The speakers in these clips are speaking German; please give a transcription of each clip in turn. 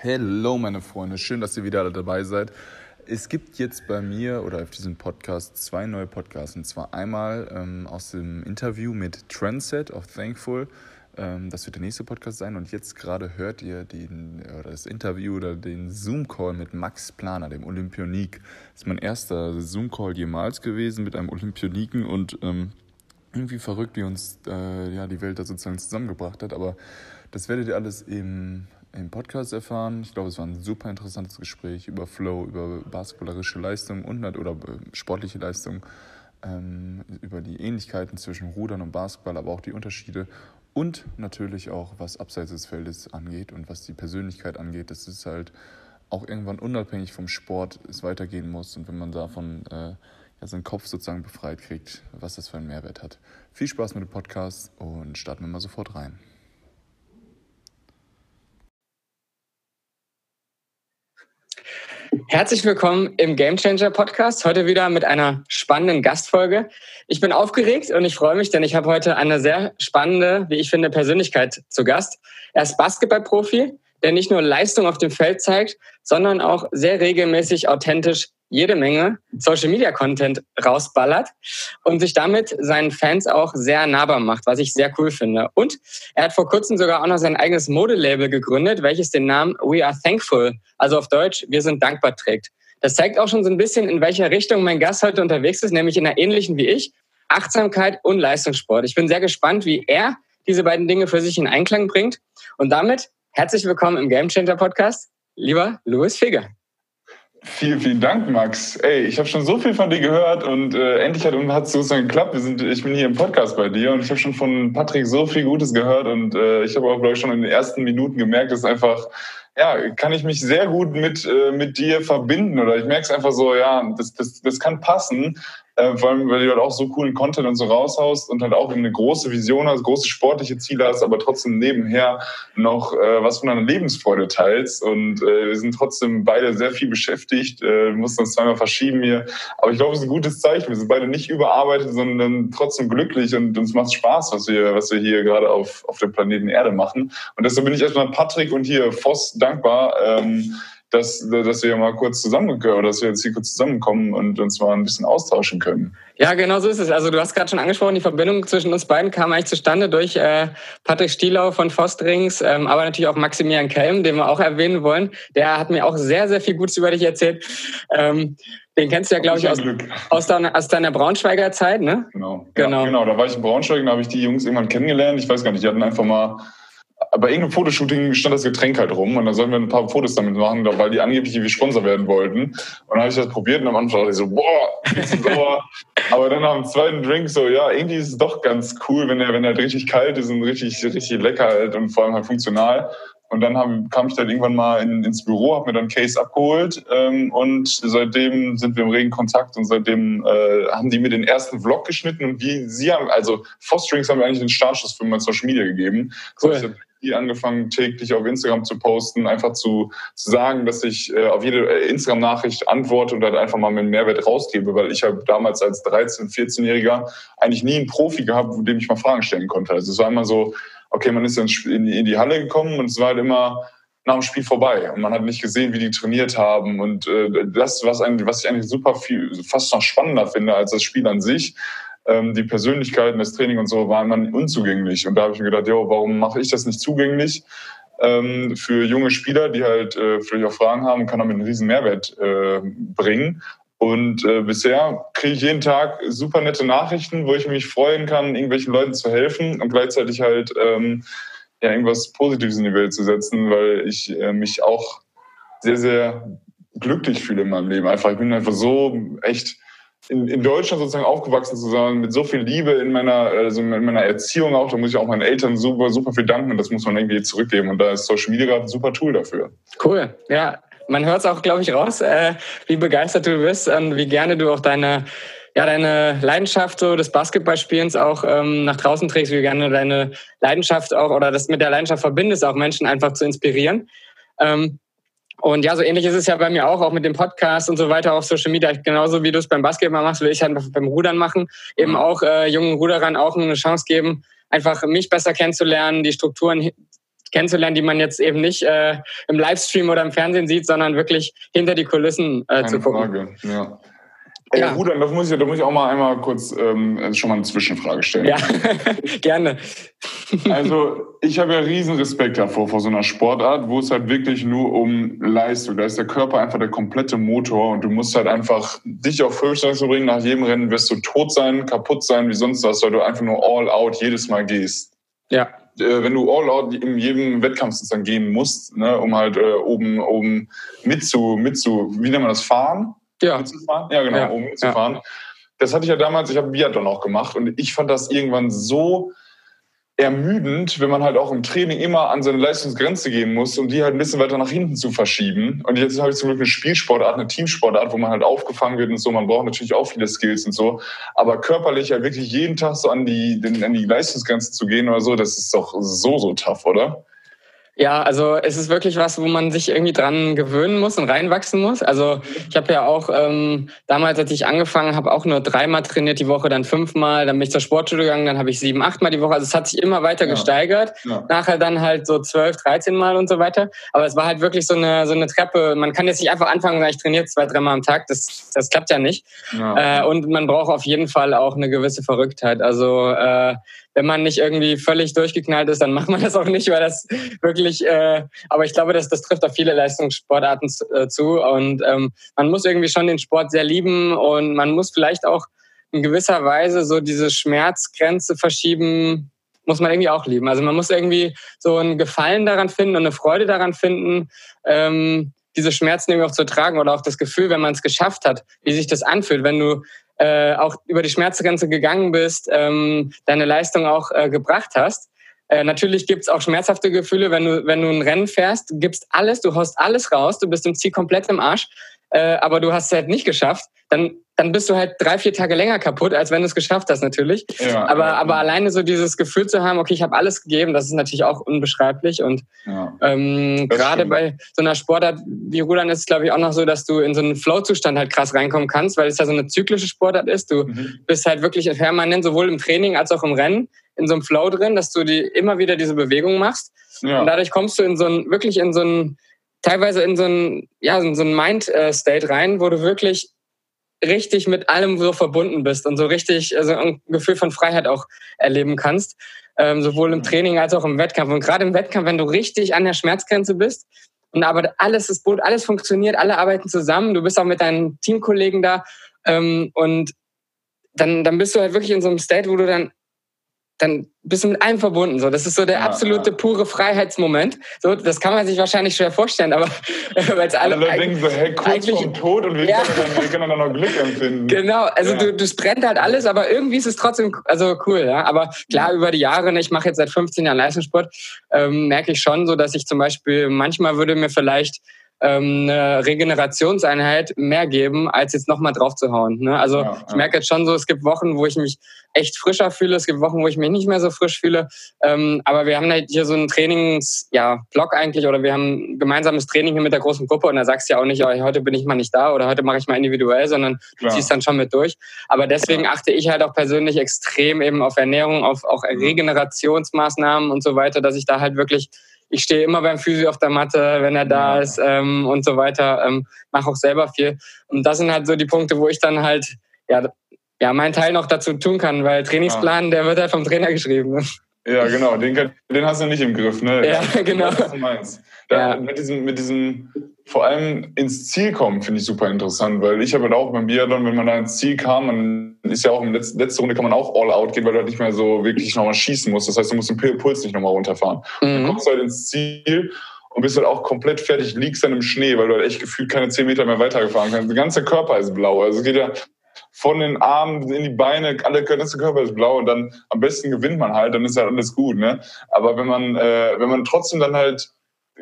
Hello, meine Freunde, schön, dass ihr wieder dabei seid. Es gibt jetzt bei mir oder auf diesem Podcast zwei neue Podcasts. Und zwar einmal ähm, aus dem Interview mit Trendset of Thankful. Ähm, das wird der nächste Podcast sein. Und jetzt gerade hört ihr den, oder das Interview oder den Zoom-Call mit Max Planer, dem Olympionik. Das ist mein erster Zoom-Call jemals gewesen mit einem Olympioniken und ähm, irgendwie verrückt, wie uns äh, ja, die Welt da sozusagen zusammengebracht hat. Aber das werdet ihr alles im im Podcast erfahren. Ich glaube, es war ein super interessantes Gespräch über Flow, über basketballerische Leistung und oder äh, sportliche Leistung, ähm, über die Ähnlichkeiten zwischen Rudern und Basketball, aber auch die Unterschiede und natürlich auch, was abseits des Feldes angeht und was die Persönlichkeit angeht. Das ist halt auch irgendwann unabhängig vom Sport es weitergehen muss und wenn man davon äh, ja, seinen Kopf sozusagen befreit kriegt, was das für einen Mehrwert hat. Viel Spaß mit dem Podcast und starten wir mal sofort rein. Herzlich willkommen im Gamechanger Podcast. Heute wieder mit einer spannenden Gastfolge. Ich bin aufgeregt und ich freue mich, denn ich habe heute eine sehr spannende, wie ich finde, Persönlichkeit zu Gast. Er ist Basketballprofi, der nicht nur Leistung auf dem Feld zeigt, sondern auch sehr regelmäßig authentisch jede Menge Social Media Content rausballert und sich damit seinen Fans auch sehr nahbar macht, was ich sehr cool finde. Und er hat vor kurzem sogar auch noch sein eigenes Modelabel gegründet, welches den Namen We Are Thankful, also auf Deutsch, wir sind dankbar trägt. Das zeigt auch schon so ein bisschen, in welcher Richtung mein Gast heute unterwegs ist, nämlich in einer ähnlichen wie ich, Achtsamkeit und Leistungssport. Ich bin sehr gespannt, wie er diese beiden Dinge für sich in Einklang bringt. Und damit herzlich willkommen im Game Changer Podcast, lieber Louis Feger. Vielen, vielen Dank, Max. Ey, ich habe schon so viel von dir gehört und äh, endlich hat es sozusagen geklappt. Wir sind, ich bin hier im Podcast bei dir und ich habe schon von Patrick so viel Gutes gehört und äh, ich habe auch, glaube ich, schon in den ersten Minuten gemerkt, dass einfach ja, kann ich mich sehr gut mit, äh, mit dir verbinden oder ich merke es einfach so, ja, das, das, das kann passen äh, vor allem, weil du halt auch so coolen Content und so raushaust und halt auch eine große Vision hast, große sportliche Ziele hast, aber trotzdem nebenher noch äh, was von deiner Lebensfreude teilst. Und äh, wir sind trotzdem beide sehr viel beschäftigt, äh, mussten uns zweimal verschieben hier. Aber ich glaube, es ist ein gutes Zeichen. Wir sind beide nicht überarbeitet, sondern trotzdem glücklich und uns macht Spaß, was wir, was wir hier gerade auf, auf dem Planeten Erde machen. Und deshalb bin ich erstmal Patrick und hier Voss dankbar. Ähm, dass, dass wir mal kurz zusammengehören oder dass wir jetzt hier kurz zusammenkommen und uns mal ein bisschen austauschen können. Ja, genau so ist es. Also du hast gerade schon angesprochen, die Verbindung zwischen uns beiden kam eigentlich zustande durch äh, Patrick Stielau von Fostrings, ähm, aber natürlich auch Maximilian Kelm, den wir auch erwähnen wollen. Der hat mir auch sehr, sehr viel Gutes über dich erzählt. Ähm, den kennst du ja, glaube ich, aus, aus, deiner, aus deiner Braunschweiger Zeit, ne? Genau. Genau. Ja, genau, da war ich in Braunschweig und da habe ich die Jungs irgendwann kennengelernt. Ich weiß gar nicht, die hatten einfach mal bei irgendeinem Fotoshooting stand das Getränk halt rum und da sollten wir ein paar Fotos damit machen, weil die angeblich irgendwie Sponsor werden wollten. Und dann habe ich das probiert und am Anfang dachte ich so, boah, sauer. Aber dann am zweiten Drink so, ja, irgendwie ist es doch ganz cool, wenn er, wenn er halt richtig kalt ist und richtig, richtig lecker halt und vor allem halt funktional. Und dann haben, kam ich dann irgendwann mal in, ins Büro, habe mir dann Case abgeholt ähm, und seitdem sind wir im regen Kontakt und seitdem äh, haben die mir den ersten Vlog geschnitten und wie sie haben, also Fosterings haben wir eigentlich den Startschuss für mein Social Media gegeben. Cool. So, habe angefangen täglich auf Instagram zu posten, einfach zu, zu sagen, dass ich äh, auf jede äh, Instagram-Nachricht antworte und dann einfach mal meinen Mehrwert rausgebe, weil ich habe damals als 13-, 14-Jähriger eigentlich nie einen Profi gehabt, dem ich mal Fragen stellen konnte. Also es war immer so, okay, man ist dann in die Halle gekommen und es war halt immer nach dem Spiel vorbei und man hat nicht gesehen, wie die trainiert haben und äh, das, was, eigentlich, was ich eigentlich super viel, fast noch spannender finde als das Spiel an sich, ähm, die Persönlichkeiten, das Training und so waren man unzugänglich und da habe ich mir gedacht, jo, warum mache ich das nicht zugänglich? Ähm, für junge Spieler, die halt äh, vielleicht auch Fragen haben, kann damit einen riesen Mehrwert äh, bringen. Und äh, bisher kriege ich jeden Tag super nette Nachrichten, wo ich mich freuen kann, irgendwelchen Leuten zu helfen und gleichzeitig halt ähm, ja, irgendwas Positives in die Welt zu setzen, weil ich äh, mich auch sehr, sehr glücklich fühle in meinem Leben. Einfach, ich bin einfach so echt in, in Deutschland sozusagen aufgewachsen zu sein, mit so viel Liebe in meiner, also in meiner Erziehung auch, da muss ich auch meinen Eltern super, super viel danken und das muss man irgendwie zurückgeben. Und da ist Social Media gerade ein super Tool dafür. Cool, ja man hört es auch, glaube ich, raus, äh, wie begeistert du bist und wie gerne du auch deine, ja, deine Leidenschaft so des Basketballspielens auch ähm, nach draußen trägst, wie gerne deine Leidenschaft auch oder das mit der Leidenschaft verbindest, auch Menschen einfach zu inspirieren. Ähm, und ja, so ähnlich ist es ja bei mir auch, auch mit dem Podcast und so weiter auf Social Media. Genauso wie du es beim Basketball machst, will ich halt beim Rudern machen. Eben mhm. auch äh, jungen Ruderern auch eine Chance geben, einfach mich besser kennenzulernen, die Strukturen kennenzulernen, die man jetzt eben nicht äh, im Livestream oder im Fernsehen sieht, sondern wirklich hinter die Kulissen äh, zu gucken. Frage, ja. Ey, ja. Rudern, da muss, ich, da muss ich auch mal einmal kurz ähm, schon mal eine Zwischenfrage stellen. Ja, gerne. also, ich habe ja riesen Respekt davor, vor so einer Sportart, wo es halt wirklich nur um Leistung. Da ist der Körper einfach der komplette Motor und du musst halt einfach dich auf Höchstleistung bringen. Nach jedem Rennen wirst du tot sein, kaputt sein, wie sonst was, weil du einfach nur all out jedes Mal gehst. Ja. Äh, wenn du all out in jedem Wettkampf sozusagen gehen musst, ne, um halt äh, oben, oben mit zu, mit zu, wie nennt man das, fahren? Ja. Mitzufahren? Ja, genau, ja. um mitzufahren. Ja. Das hatte ich ja damals, ich habe Biathlon auch gemacht und ich fand das irgendwann so ermüdend, wenn man halt auch im Training immer an seine Leistungsgrenze gehen muss, um die halt ein bisschen weiter nach hinten zu verschieben. Und jetzt habe ich zum Glück eine Spielsportart, eine Teamsportart, wo man halt aufgefangen wird und so. Man braucht natürlich auch viele Skills und so. Aber körperlich halt wirklich jeden Tag so an die, an die Leistungsgrenze zu gehen oder so, das ist doch so, so tough, oder? Ja, also es ist wirklich was, wo man sich irgendwie dran gewöhnen muss und reinwachsen muss. Also ich habe ja auch ähm, damals, als ich angefangen habe, auch nur dreimal trainiert die Woche, dann fünfmal, dann bin ich zur Sportschule gegangen, dann habe ich sieben, achtmal die Woche. Also es hat sich immer weiter ja. gesteigert. Ja. Nachher dann halt so zwölf, dreizehn Mal und so weiter. Aber es war halt wirklich so eine so eine Treppe. Man kann jetzt nicht einfach anfangen und sagen, ich trainiere zwei, dreimal am Tag. Das das klappt ja nicht. Ja. Äh, und man braucht auf jeden Fall auch eine gewisse Verrücktheit. Also äh, wenn man nicht irgendwie völlig durchgeknallt ist, dann macht man das auch nicht, weil das wirklich, äh, aber ich glaube, das, das trifft auf viele Leistungssportarten äh, zu und ähm, man muss irgendwie schon den Sport sehr lieben und man muss vielleicht auch in gewisser Weise so diese Schmerzgrenze verschieben, muss man irgendwie auch lieben. Also man muss irgendwie so einen Gefallen daran finden und eine Freude daran finden, ähm, diese Schmerzen irgendwie auch zu tragen oder auch das Gefühl, wenn man es geschafft hat, wie sich das anfühlt, wenn du äh, auch über die Schmerzgrenze gegangen bist, ähm, deine Leistung auch äh, gebracht hast. Äh, natürlich gibt's auch schmerzhafte Gefühle, wenn du, wenn du ein Rennen fährst, gibst alles, du haust alles raus, du bist im Ziel komplett im Arsch, äh, aber du hast es halt nicht geschafft, dann dann bist du halt drei, vier Tage länger kaputt, als wenn du es geschafft hast natürlich. Ja, aber, ja, aber ja. alleine so dieses Gefühl zu haben, okay, ich habe alles gegeben, das ist natürlich auch unbeschreiblich. Und ähm, gerade bei so einer Sportart wie Rudern ist es, glaube ich, auch noch so, dass du in so einen Flow-Zustand halt krass reinkommen kannst, weil es ja so eine zyklische Sportart ist. Du mhm. bist halt wirklich permanent sowohl im Training als auch im Rennen in so einem Flow drin, dass du die immer wieder diese Bewegung machst. Und dadurch kommst du in so ein, wirklich in so ein, teilweise in so ein, ja, in so ein Mind-State rein, wo du wirklich richtig mit allem so verbunden bist und so richtig also ein Gefühl von Freiheit auch erleben kannst, ähm, sowohl im Training als auch im Wettkampf. Und gerade im Wettkampf, wenn du richtig an der Schmerzgrenze bist und aber alles ist Boot, alles funktioniert, alle arbeiten zusammen, du bist auch mit deinen Teamkollegen da ähm, und dann, dann bist du halt wirklich in so einem State, wo du dann dann bist du mit allem verbunden. So, das ist so der ja, absolute ja. pure Freiheitsmoment. So, das kann man sich wahrscheinlich schwer vorstellen, aber weil es alle, alle denken so, hey, kurz eigentlich, vorm Tod und wir, ja. können dann, wir können dann noch Glück empfinden. Genau, also du, du brennt halt alles, aber irgendwie ist es trotzdem also cool. Ja, aber klar über die Jahre, ne, ich mache jetzt seit 15 Jahren Leistungssport, ähm, merke ich schon so, dass ich zum Beispiel manchmal würde mir vielleicht ähm, eine Regenerationseinheit mehr geben, als jetzt nochmal drauf zu hauen. Ne? Also ja, ich merke jetzt schon so, es gibt Wochen, wo ich mich echt frischer fühle, es gibt Wochen, wo ich mich nicht mehr so frisch fühle. Ähm, aber wir haben halt hier so einen Trainings, ja, Block eigentlich oder wir haben ein gemeinsames Training hier mit der großen Gruppe und da sagst du ja auch nicht, heute bin ich mal nicht da oder heute mache ich mal individuell, sondern du ziehst dann schon mit durch. Aber deswegen achte ich halt auch persönlich extrem eben auf Ernährung, auf auch Regenerationsmaßnahmen und so weiter, dass ich da halt wirklich ich stehe immer beim Physio auf der Matte, wenn er da ist ähm, und so weiter. Ähm, Mache auch selber viel. Und das sind halt so die Punkte, wo ich dann halt ja, ja meinen Teil noch dazu tun kann, weil Trainingsplan, der wird halt vom Trainer geschrieben. Ja, genau, den, den hast du nicht im Griff, ne? Ja, genau. Was du meinst. Da, ja. Mit diesem, mit diesem vor allem ins Ziel kommen, finde ich super interessant, weil ich habe halt auch beim Biathlon, wenn man da ins Ziel kam, man ist ja auch in letzter letzte Runde kann man auch all out gehen, weil du halt nicht mehr so wirklich nochmal schießen musst. Das heißt, du musst den Puls nicht nochmal runterfahren. Mhm. Dann kommst du halt ins Ziel und bist halt auch komplett fertig, liegst dann im Schnee, weil du halt echt gefühlt keine zehn Meter mehr weitergefahren kannst. Der ganze Körper ist blau. Also es geht ja von den Armen in die Beine, alle ganze Körper ist blau und dann am besten gewinnt man halt, dann ist halt alles gut. Ne? Aber wenn man, äh, wenn man trotzdem dann halt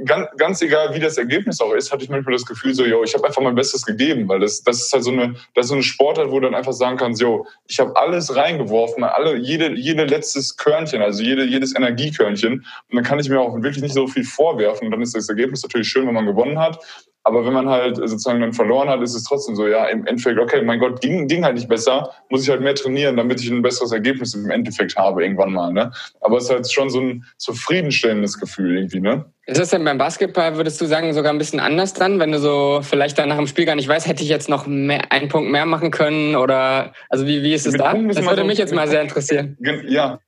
ganz, ganz egal, wie das Ergebnis auch ist, hatte ich manchmal das Gefühl so, yo, ich habe einfach mein Bestes gegeben, weil das, das ist halt so eine, das ist so eine Sportart, wo du dann einfach sagen kannst, yo, ich habe alles reingeworfen, alle, jede, jede letztes Körnchen, also jede, jedes Energiekörnchen. Und dann kann ich mir auch wirklich nicht so viel vorwerfen. Und dann ist das Ergebnis natürlich schön, wenn man gewonnen hat. Aber wenn man halt sozusagen dann verloren hat, ist es trotzdem so, ja, im Endeffekt, okay, mein Gott, ging, ging halt nicht besser, muss ich halt mehr trainieren, damit ich ein besseres Ergebnis im Endeffekt habe irgendwann mal. Ne? Aber es ist halt schon so ein zufriedenstellendes Gefühl irgendwie, ne? Ist das denn beim Basketball, würdest du sagen, sogar ein bisschen anders dran, wenn du so vielleicht dann nach dem Spiel gar nicht weißt, hätte ich jetzt noch mehr, einen Punkt mehr machen können oder also wie, wie ist es da? Das würde mich jetzt mal sehr interessieren. Ja,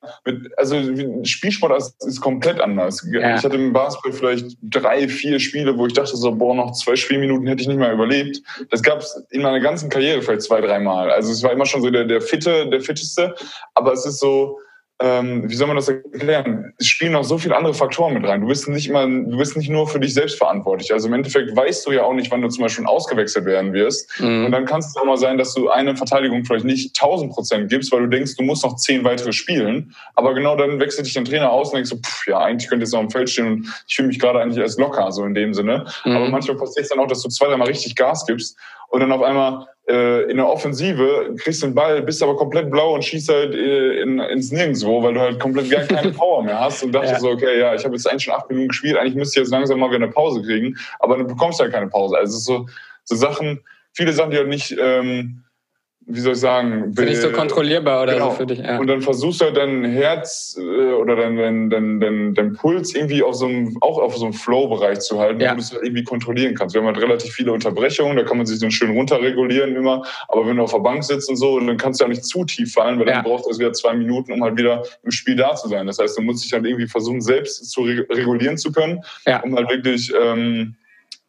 also Spielsport ist, ist komplett anders. Ja. Ich hatte im Basketball vielleicht drei, vier Spiele, wo ich dachte so, boah, noch zwei Spielminuten hätte ich nicht mehr überlebt. Das gab es in meiner ganzen Karriere vielleicht zwei, dreimal. Also es war immer schon so der, der Fitte, der Fitteste, aber es ist so, ähm, wie soll man das erklären? Es spielen noch so viele andere Faktoren mit rein. Du bist nicht mal, du bist nicht nur für dich selbst verantwortlich. Also im Endeffekt weißt du ja auch nicht, wann du zum Beispiel ausgewechselt werden wirst. Mhm. Und dann kann es auch mal sein, dass du eine Verteidigung vielleicht nicht 1000 Prozent gibst, weil du denkst, du musst noch zehn weitere spielen. Aber genau dann wechselt dich dein Trainer aus und denkst so, pff, ja, eigentlich könnte jetzt noch im Feld stehen und ich fühle mich gerade eigentlich erst locker, so in dem Sinne. Mhm. Aber manchmal passiert es dann auch, dass du zwei, dreimal richtig Gas gibst und dann auf einmal äh, in der Offensive kriegst du den Ball, bist aber komplett blau und schießt halt äh, in, ins Nirgendwo, weil du halt komplett gar keine Power mehr hast und dachtest ja. so, okay, ja, ich habe jetzt eigentlich schon acht Minuten gespielt, eigentlich müsste ich jetzt langsam mal wieder eine Pause kriegen, aber du bekommst halt keine Pause. Also so, so Sachen, viele Sachen, die halt nicht... Ähm, wie soll ich sagen, Bin nicht so kontrollierbar oder genau. so für dich. Ja. Und dann versuchst du halt dein Herz äh, oder dein, dein, dein, dein, dein Puls irgendwie auf so einem, auch auf so einem Flow-Bereich zu halten, ja. wo du es halt irgendwie kontrollieren kannst. Wir haben halt relativ viele Unterbrechungen, da kann man sich dann schön runterregulieren immer. Aber wenn du auf der Bank sitzt und so, dann kannst du ja nicht zu tief fallen, weil ja. dann braucht es wieder zwei Minuten, um halt wieder im Spiel da zu sein. Das heißt, du musst dich halt irgendwie versuchen, selbst zu regulieren zu können, um halt wirklich ähm,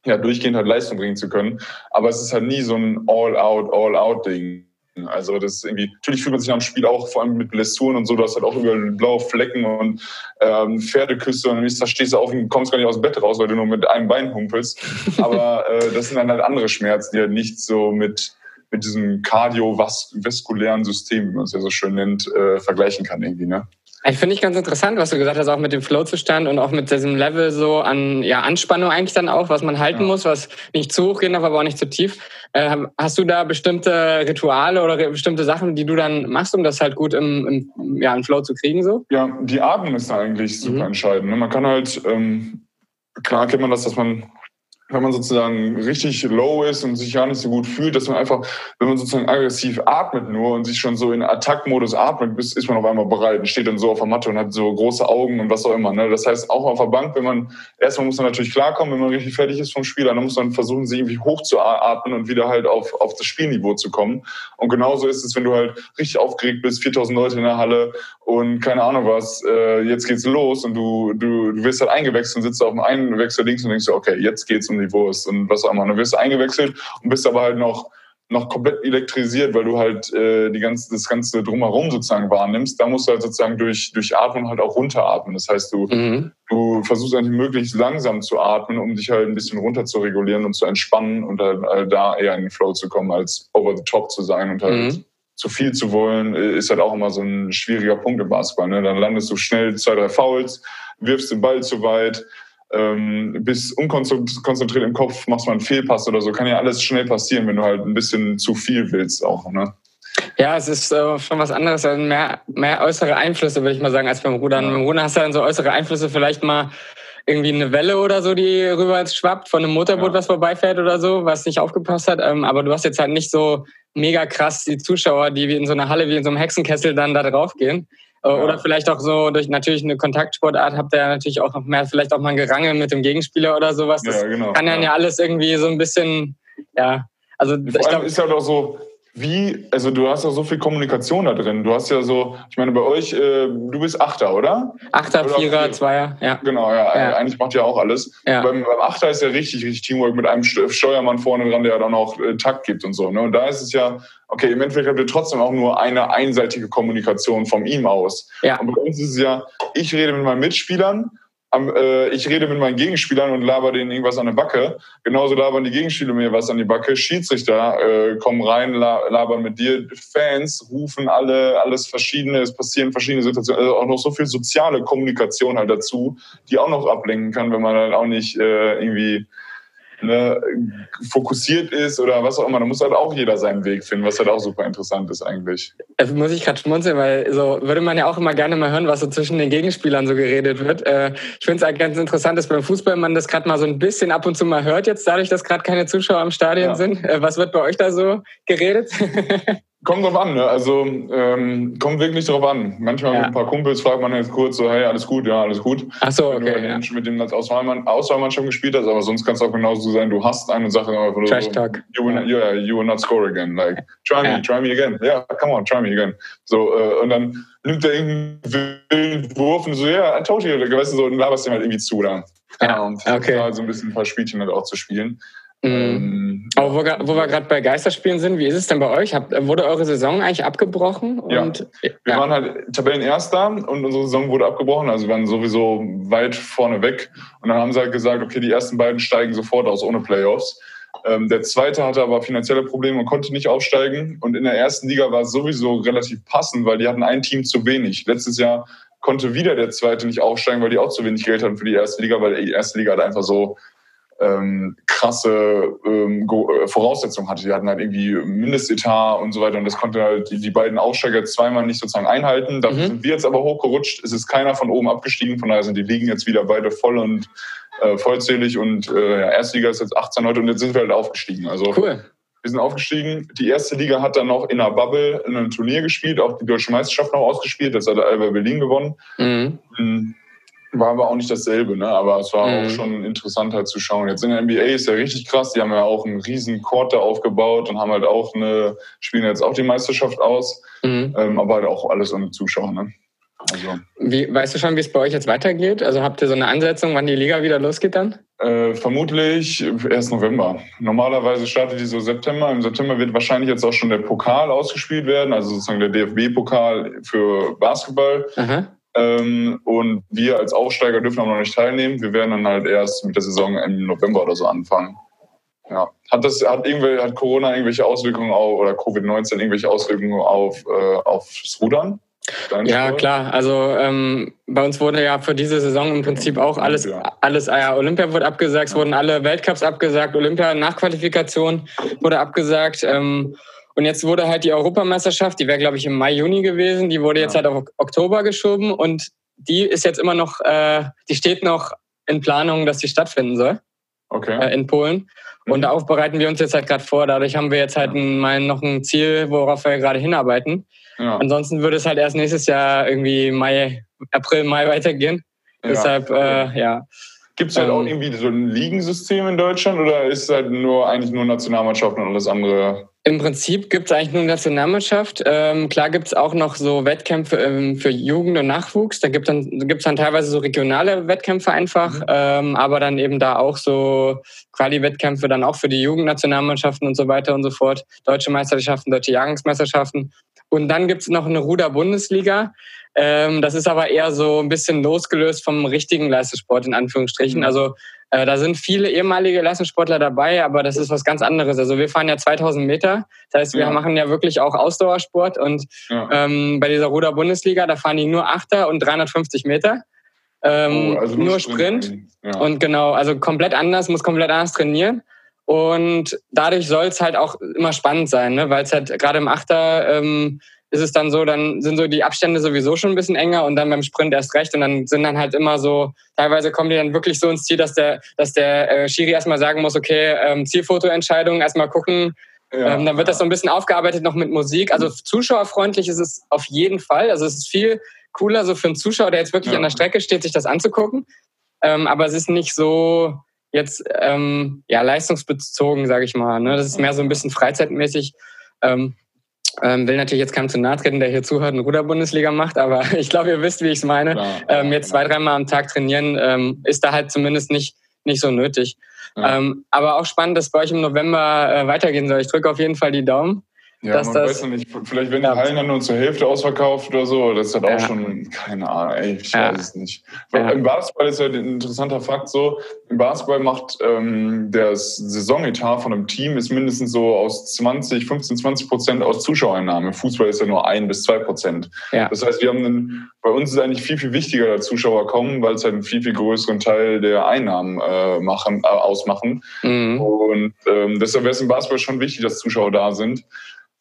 ja, durchgehend halt Leistung bringen zu können. Aber es ist halt nie so ein All-Out, All-Out-Ding. Also das ist irgendwie, natürlich fühlt man sich nach dem Spiel auch, vor allem mit Blessuren und so, du hast halt auch überall blaue Flecken und ähm, Pferdeküsse und da stehst du auf und kommst gar nicht aus dem Bett raus, weil du nur mit einem Bein humpelst. Aber äh, das sind dann halt andere Schmerzen, die halt nicht so mit, mit diesem kardiovaskulären System, wie man es ja so schön nennt, äh, vergleichen kann irgendwie, ne? Ich finde ich ganz interessant, was du gesagt hast, auch mit dem Flow-Zustand und auch mit diesem Level so an ja, Anspannung eigentlich dann auch, was man halten ja. muss, was nicht zu hoch gehen darf, aber auch nicht zu tief. Äh, hast du da bestimmte Rituale oder bestimmte Sachen, die du dann machst, um das halt gut im, im, ja, im Flow zu kriegen? So? Ja, die Atmung ist eigentlich super mhm. entscheidend. Ne? Man kann halt, ähm, klar kennt man das, dass man wenn man sozusagen richtig low ist und sich gar nicht so gut fühlt, dass man einfach, wenn man sozusagen aggressiv atmet nur und sich schon so in Attack-Modus atmet, ist, ist man auf einmal bereit und steht dann so auf der Matte und hat so große Augen und was auch immer. Ne? Das heißt, auch auf der Bank, wenn man, erstmal muss man natürlich klarkommen, wenn man richtig fertig ist vom Spiel, dann muss man versuchen, sich irgendwie hoch zu atmen und wieder halt auf, auf das Spielniveau zu kommen. Und genauso ist es, wenn du halt richtig aufgeregt bist, 4000 Leute in der Halle und keine Ahnung was, äh, jetzt geht's los und du, du, du wirst halt eingewechselt und sitzt auf dem einen Wechsel links und denkst okay, jetzt geht's um Niveau ist und was auch immer. Du wirst eingewechselt und bist aber halt noch noch komplett elektrisiert, weil du halt äh, die ganze, das Ganze drumherum sozusagen wahrnimmst. Da musst du halt sozusagen durch, durch Atmen halt auch runteratmen. Das heißt, du, mhm. du versuchst eigentlich möglichst langsam zu atmen, um dich halt ein bisschen runter zu regulieren und zu entspannen und halt, halt da eher in den Flow zu kommen, als over the top zu sein und halt mhm. zu viel zu wollen, äh, ist halt auch immer so ein schwieriger Punkt im Basketball. Ne? Dann landest du schnell zwei, drei Fouls, wirfst den Ball zu weit, ähm, bist unkonzentriert im Kopf, machst mal einen Fehlpass oder so. Kann ja alles schnell passieren, wenn du halt ein bisschen zu viel willst auch. Ne? Ja, es ist äh, schon was anderes, also mehr, mehr äußere Einflüsse, würde ich mal sagen, als beim Rudern. Ja. Beim Rudern hast du dann so äußere Einflüsse, vielleicht mal irgendwie eine Welle oder so, die rüber schwappt, von einem Motorboot, ja. was vorbeifährt oder so, was nicht aufgepasst hat. Ähm, aber du hast jetzt halt nicht so mega krass die Zuschauer, die wie in so einer Halle, wie in so einem Hexenkessel dann da drauf gehen. Äh, ja. Oder vielleicht auch so durch natürlich eine Kontaktsportart habt ihr ja natürlich auch noch mehr, vielleicht auch mal ein Gerangel mit dem Gegenspieler oder sowas. Das ja, genau. kann dann ja. ja alles irgendwie so ein bisschen, ja. Also Vor ich glaube, ist ja doch so, wie, also du hast ja so viel Kommunikation da drin. Du hast ja so, ich meine, bei euch, äh, du bist Achter, oder? Achter, oder Vierer, Vier. Zweier, ja. Genau, ja, ja. Eigentlich macht ihr auch alles. Ja. Beim, beim, Achter ist ja richtig, richtig Teamwork mit einem Steuermann vorne dran, der dann auch äh, Takt gibt und so. Ne? Und da ist es ja, okay, im Endeffekt habt ihr trotzdem auch nur eine einseitige Kommunikation von ihm aus. Ja. Und bei uns ist es ja, ich rede mit meinen Mitspielern am, äh, ich rede mit meinen Gegenspielern und laber denen irgendwas an der Backe. Genauso labern die Gegenspieler mir was an die Backe. Schiedsrichter äh, kommen rein, labern mit dir. Fans rufen alle, alles verschiedene, es passieren verschiedene Situationen. Also auch noch so viel soziale Kommunikation halt dazu, die auch noch ablenken kann, wenn man dann auch nicht äh, irgendwie ne, fokussiert ist oder was auch immer. Da muss halt auch jeder seinen Weg finden, was halt auch super interessant ist eigentlich. Das muss ich gerade schmunzeln, weil so würde man ja auch immer gerne mal hören, was so zwischen den Gegenspielern so geredet wird. Äh, ich finde es halt ganz interessant, dass beim Fußball man das gerade mal so ein bisschen ab und zu mal hört jetzt, dadurch, dass gerade keine Zuschauer am Stadion ja. sind. Äh, was wird bei euch da so geredet? Kommt drauf an, ne? Also ähm, kommt wirklich drauf an. Manchmal ja. mit ein paar Kumpels fragt man jetzt kurz so, hey, alles gut, ja, alles gut. Ach so, okay. Wenn du ja. mit dem als Auswahlmann, Auswahlmannschaft gespielt hast, aber sonst kann es auch genauso sein, du hast eine Sache einfach Trash so, Talk. You will, yeah, you will not score again. Like, try me, try me again. Yeah, come on, try me again. So, äh, und dann nimmt er irgendeinen wilden Wurf und so, ja, yeah, I told you, weißt du, so, und laberst dem halt irgendwie zu da. Ja, und okay. halt so ein bisschen ein paar Spielchen halt auch zu spielen. Mhm. Ähm, Aber wo, wo wir gerade bei Geisterspielen sind, wie ist es denn bei euch? Habt, wurde eure Saison eigentlich abgebrochen? Und, ja. Wir ja. waren halt Tabellenerster und unsere Saison wurde abgebrochen. Also wir waren sowieso weit vorne weg. Und dann haben sie halt gesagt, okay, die ersten beiden steigen sofort aus ohne Playoffs. Ähm, der zweite hatte aber finanzielle Probleme und konnte nicht aufsteigen. Und in der ersten Liga war es sowieso relativ passend, weil die hatten ein Team zu wenig. Letztes Jahr konnte wieder der zweite nicht aufsteigen, weil die auch zu wenig Geld hatten für die erste Liga, weil die erste Liga hat einfach so ähm, krasse ähm, äh, Voraussetzungen hatte. Die hatten halt irgendwie Mindestetat und so weiter und das konnte halt die, die beiden Aufsteiger zweimal nicht sozusagen einhalten. Dafür mhm. sind wir jetzt aber hochgerutscht. Es ist keiner von oben abgestiegen, von daher sind die Ligen jetzt wieder beide voll und äh, vollzählig und äh, ja, Erstliga ist jetzt 18 heute und jetzt sind wir halt aufgestiegen. Also cool. Wir sind aufgestiegen. Die erste Liga hat dann noch in einer Bubble in einem Turnier gespielt, auch die Deutsche Meisterschaft noch ausgespielt. Das hat der Alba Berlin gewonnen. Mhm. War aber auch nicht dasselbe, ne? aber es war mhm. auch schon interessant halt zu schauen. Jetzt in der NBA ist ja richtig krass, die haben ja auch einen riesen Court da aufgebaut und haben halt auch eine, spielen jetzt auch die Meisterschaft aus, mhm. ähm, aber halt auch alles ohne Zuschauer. Ne? Also. Wie, weißt du schon, wie es bei euch jetzt weitergeht? Also habt ihr so eine Ansetzung, wann die Liga wieder losgeht dann? Äh, vermutlich erst November. Normalerweise startet die so September. Im September wird wahrscheinlich jetzt auch schon der Pokal ausgespielt werden, also sozusagen der DFB-Pokal für Basketball. Aha. Ähm, und wir als Aufsteiger dürfen aber noch nicht teilnehmen. Wir werden dann halt erst mit der Saison im November oder so anfangen. Ja. Hat, das, hat, irgendwelche, hat Corona irgendwelche Auswirkungen auf, oder Covid-19 irgendwelche Auswirkungen auf, äh, aufs Rudern? Ja, Sport? klar. Also ähm, bei uns wurde ja für diese Saison im Prinzip auch alles, alles ja, Olympia wurde abgesagt, es wurden alle Weltcups abgesagt, Olympia-Nachqualifikation wurde abgesagt. Ähm, und jetzt wurde halt die Europameisterschaft, die wäre, glaube ich, im Mai, Juni gewesen, die wurde jetzt ja. halt auf Oktober geschoben und die ist jetzt immer noch, äh, die steht noch in Planung, dass die stattfinden soll. Okay. Äh, in Polen. Mhm. Und darauf bereiten wir uns jetzt halt gerade vor. Dadurch haben wir jetzt halt ein, mal noch ein Ziel, worauf wir gerade hinarbeiten. Ja. Ansonsten würde es halt erst nächstes Jahr irgendwie Mai, April, Mai weitergehen. Ja. Deshalb, äh, ja. Gibt es halt ähm, auch irgendwie so ein Ligensystem in Deutschland oder ist es halt nur eigentlich nur Nationalmannschaften und alles andere im Prinzip gibt es eigentlich nur Nationalmannschaft. Ähm, klar gibt es auch noch so Wettkämpfe ähm, für Jugend und Nachwuchs. Da gibt es dann, gibt's dann teilweise so regionale Wettkämpfe einfach, mhm. ähm, aber dann eben da auch so Quali-Wettkämpfe dann auch für die Jugendnationalmannschaften und so weiter und so fort. Deutsche Meisterschaften, deutsche Jahrgangsmeisterschaften. Und dann gibt es noch eine Ruder-Bundesliga. Ähm, das ist aber eher so ein bisschen losgelöst vom richtigen Leistungssport in Anführungsstrichen. Mhm. Also äh, da sind viele ehemalige Leistungssportler dabei, aber das ist was ganz anderes. Also wir fahren ja 2000 Meter. Das heißt, wir ja. machen ja wirklich auch Ausdauersport. Und ja. ähm, bei dieser Ruder-Bundesliga, da fahren die nur Achter und 350 Meter. Ähm, oh, also nur, nur Sprint. Sprint. Ja. Und genau, also komplett anders, muss komplett anders trainieren. Und dadurch soll es halt auch immer spannend sein, ne? weil es halt gerade im Achter ähm, ist es dann so, dann sind so die Abstände sowieso schon ein bisschen enger und dann beim Sprint erst recht und dann sind dann halt immer so, teilweise kommen die dann wirklich so ins Ziel, dass der, dass der äh, Schiri erstmal sagen muss, okay, ähm, Zielfotoentscheidung, erstmal gucken, ja, ähm, dann wird das so ein bisschen aufgearbeitet noch mit Musik. Also zuschauerfreundlich ist es auf jeden Fall. Also es ist viel cooler so für einen Zuschauer, der jetzt wirklich ja. an der Strecke steht, sich das anzugucken. Ähm, aber es ist nicht so jetzt ähm, ja leistungsbezogen, sage ich mal. Ne? Das ist mehr so ein bisschen freizeitmäßig. Ähm, ähm, will natürlich jetzt keinem zu nahe treten, der hier zuhört und Ruder-Bundesliga macht, aber ich glaube, ihr wisst, wie ich es meine. Klar, ähm, jetzt zwei, dreimal am Tag trainieren ähm, ist da halt zumindest nicht, nicht so nötig. Ja. Ähm, aber auch spannend, dass bei euch im November äh, weitergehen soll. Ich drücke auf jeden Fall die Daumen. Ja, dass man das, weiß noch nicht. Vielleicht werden die Hallen dann nur zur Hälfte ausverkauft oder so. Das ist halt Ja. auch schon, keine Ahnung, ey, ich Ja. weiß es nicht. Ja. Im Basketball ist halt ein interessanter Fakt so, im Basketball macht ähm, der Saisonetat von einem Team ist mindestens so aus 20, 15, 20 Prozent aus Zuschauereinnahmen. Im Fußball ist ja nur ein bis zwei Prozent. Ja. Das heißt, wir haben einen, bei uns ist eigentlich viel, viel wichtiger, dass Zuschauer kommen, weil es halt einen viel, viel größeren Teil der Einnahmen äh, machen, äh, ausmachen. Mhm. Und ähm, deshalb wäre es im Basketball schon wichtig, dass Zuschauer da sind.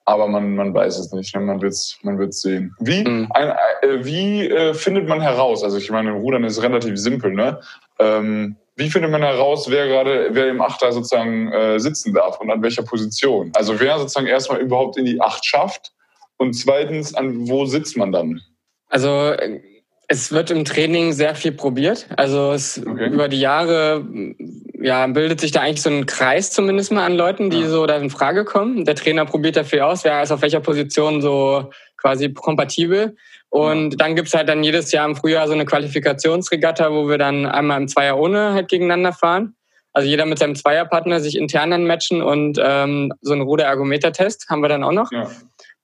Aber man, man weiß es nicht. Ne? Man wird es man wird's sehen. Wie, Mhm. ein, äh, wie äh, findet man heraus? Also ich meine, Rudern ist relativ simpel. Ne? Ähm, wie findet man heraus, wer gerade, wer im Achter sozusagen äh, sitzen darf und an welcher Position? Also wer sozusagen erstmal überhaupt in die Acht schafft und zweitens, an wo sitzt man dann? Also es wird im Training sehr viel probiert. Also es Okay. über die Jahre ja, bildet sich da eigentlich so ein Kreis zumindest mal an Leuten, die Ja. so da in Frage kommen. Der Trainer probiert dafür aus, wer ist auf welcher Position so quasi kompatibel. Und dann gibt's halt dann jedes Jahr im Frühjahr so eine Qualifikationsregatta, wo wir dann einmal im Zweier ohne halt gegeneinander fahren. Also jeder mit seinem Zweierpartner sich intern dann matchen und ähm, so ein Ruder-Ergometer-Test haben wir dann auch noch. Ja,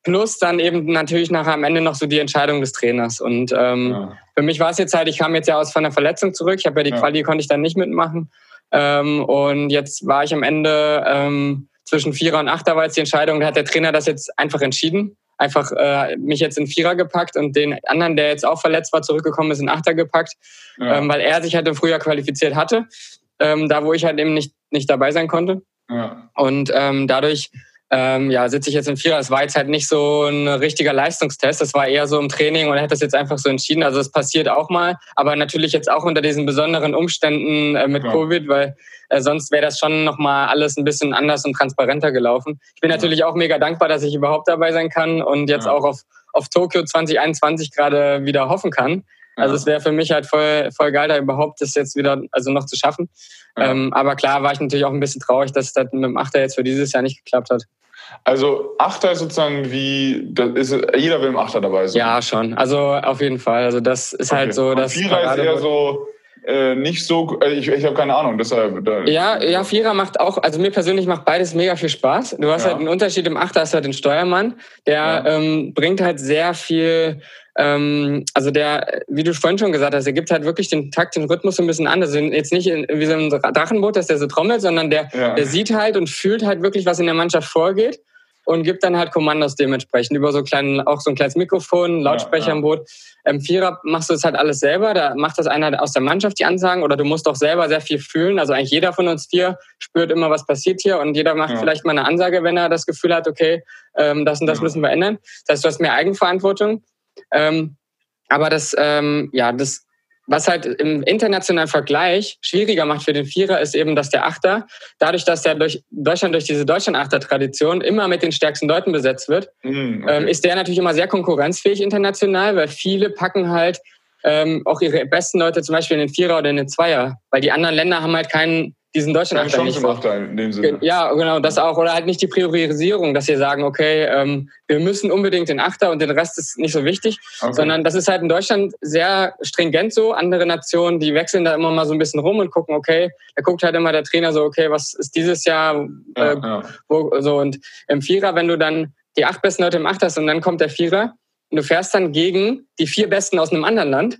Plus dann eben natürlich nachher am Ende noch so die Entscheidung des Trainers. Und ähm, ja. für mich war es jetzt halt, ich kam jetzt ja aus von der Verletzung zurück. Ich habe ja die Ja. Quali, konnte ich dann nicht mitmachen. Ähm, und jetzt war ich am Ende ähm, zwischen Vierer und Achter war jetzt die Entscheidung. Da hat der Trainer das jetzt einfach entschieden. Einfach äh, mich jetzt in Vierer gepackt und den anderen, der jetzt auch verletzt war, zurückgekommen ist, in Achter gepackt, ja, ähm, weil er sich halt im Frühjahr qualifiziert hatte. Ähm, da, wo ich halt eben nicht, nicht dabei sein konnte. ja. Und ähm, dadurch ähm, ja, sitze ich jetzt im Vierer. Es war jetzt halt nicht so ein richtiger Leistungstest. Das war eher so im Training und er hat das jetzt einfach so entschieden. Also es passiert auch mal, aber natürlich jetzt auch unter diesen besonderen Umständen äh, mit Ja. Covid, weil äh, sonst wäre das schon nochmal alles ein bisschen anders und transparenter gelaufen. Ich bin Ja. natürlich auch mega dankbar, dass ich überhaupt dabei sein kann und jetzt Ja. auch auf, auf Tokio 2021 gerade wieder hoffen kann. Also es wäre für mich halt voll, voll geil, da überhaupt das jetzt wieder also noch zu schaffen. Ja. Ähm, aber klar war ich natürlich auch ein bisschen traurig, dass das mit dem Achter jetzt für dieses Jahr nicht geklappt hat. Also Achter ist sozusagen wie, ist, jeder will im Achter dabei sein. Ja, schon. Also auf jeden Fall. Also das ist Okay. halt so, dass Vierer ist eher so äh, nicht so. Äh, ich ich habe keine Ahnung. Deshalb. Da, Ja, ja, Vierer macht auch, also mir persönlich macht beides mega viel Spaß. Du hast Ja. halt einen Unterschied im Achter, hast du halt den Steuermann, der Ja. ähm, bringt halt sehr viel, ähm, also der, wie du vorhin schon gesagt hast, der gibt halt wirklich den Takt, den Rhythmus so ein bisschen an. Also jetzt nicht in, wie so ein Drachenboot, dass der so trommelt, sondern der, Ja. der sieht halt und fühlt halt wirklich, was in der Mannschaft vorgeht und gibt dann halt Kommandos dementsprechend über so kleinen, auch so ein kleines Mikrofon, Lautsprecher Ja, ja. im Boot. Im Vierer machst du das halt alles selber, da macht das einer aus der Mannschaft die Ansagen oder du musst auch selber sehr viel fühlen. Also eigentlich jeder von uns vier spürt immer, was passiert hier und jeder macht Ja. vielleicht mal eine Ansage, wenn er das Gefühl hat, okay, ähm, das und das müssen wir ändern. Das heißt, du hast mehr Eigenverantwortung. Ähm, aber das, ähm, ja, das, was halt im internationalen Vergleich schwieriger macht für den Vierer, ist eben, dass der Achter, dadurch, dass der durch Deutschland durch diese Deutschland-Achter-Tradition immer mit den stärksten Leuten besetzt wird, Hm, okay. ähm, ist der natürlich immer sehr konkurrenzfähig international, weil viele packen halt ähm, auch ihre besten Leute zum Beispiel in den Vierer oder in den Zweier, weil die anderen Länder haben halt keinen diesen deutschen Keine Achter nicht. So. Achter in dem Sinne. Ja, genau, das auch. Oder halt nicht die Priorisierung, dass sie sagen, okay, ähm, wir müssen unbedingt den Achter und den Rest ist nicht so wichtig, Okay. sondern das ist halt in Deutschland sehr stringent so. Andere Nationen, die wechseln da immer mal so ein bisschen rum und gucken, okay, da guckt halt immer der Trainer so, okay, was ist dieses Jahr, ja, äh, ja. wo, so und im Vierer, wenn du dann die acht besten Leute im Acht hast und dann kommt der Vierer und du fährst dann gegen die vier besten aus einem anderen Land,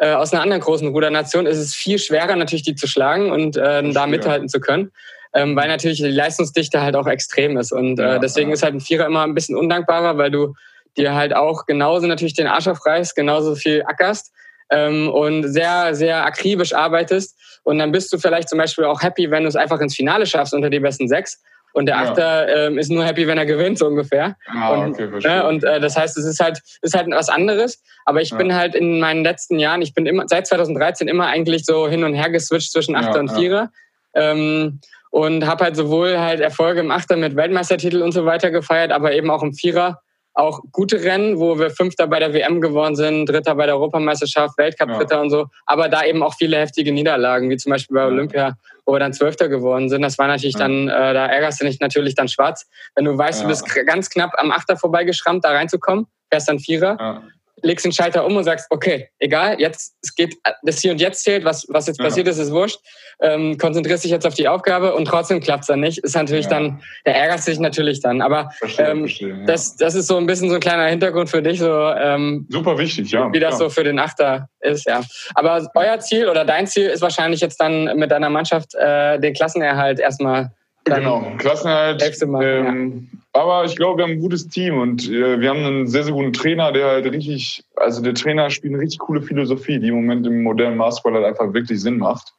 äh, aus einer anderen großen Rudernation, ist es viel schwerer natürlich die zu schlagen und äh, da mithalten zu können. Ähm, weil natürlich die Leistungsdichte halt auch extrem ist. Und äh, deswegen ist halt ein Vierer immer ein bisschen undankbarer, weil du dir halt auch genauso natürlich den Arsch aufreißt, genauso viel ackerst ähm, und sehr, sehr akribisch arbeitest. Und dann bist du vielleicht zum Beispiel auch happy, wenn du es einfach ins Finale schaffst unter die besten sechs. Und der Ja. Achter ähm, ist nur happy, wenn er gewinnt, so ungefähr. Ah, und, okay. Ne, und äh, das heißt, es ist halt, ist halt was anderes. Aber ich Ja. bin halt in meinen letzten Jahren, ich bin immer seit 2013 immer eigentlich so hin und her geswitcht zwischen Achter Ja, und ja. Vierer. Ähm, und habe halt sowohl halt Erfolge im Achter mit Weltmeistertitel und so weiter gefeiert, aber eben auch im Vierer auch gute Rennen, wo wir Fünfter bei der WM geworden sind, Dritter bei der Europameisterschaft, Weltcup Ja. Dritter und so. Aber da eben auch viele heftige Niederlagen, wie zum Beispiel bei. Olympia, wo wir dann Zwölfter geworden sind. Das war natürlich Ja. dann, äh, da ärgerst du dich natürlich dann schwarz, wenn du weißt, Ja. du bist ganz knapp am Achter vorbeigeschrammt, da reinzukommen, fährst dann Vierer. Ja. legst den Schalter um und sagst, okay, egal, jetzt es geht, das Hier und Jetzt zählt, was, was jetzt ja. passiert ist, ist wurscht. Ähm, konzentrierst dich jetzt auf die Aufgabe und trotzdem klappt es dann nicht. Ist natürlich ja. dann, der ärgert sich natürlich dann. Aber verstehe, ähm, verstehe, ja. das, das ist so ein bisschen so ein kleiner Hintergrund für dich, so ähm, super wichtig, ja. Wie das so für den Achter ist, ja. Aber euer Ziel oder dein Ziel ist wahrscheinlich jetzt dann mit deiner Mannschaft äh, den Klassenerhalt erstmal Genau, Klassenhalt. Ähm, ja. Aber ich glaube, wir haben ein gutes Team und äh, wir haben einen sehr, sehr guten Trainer, der halt richtig, also der Trainer spielt eine richtig coole Philosophie, die im Moment im modernen Basketball halt einfach wirklich Sinn macht.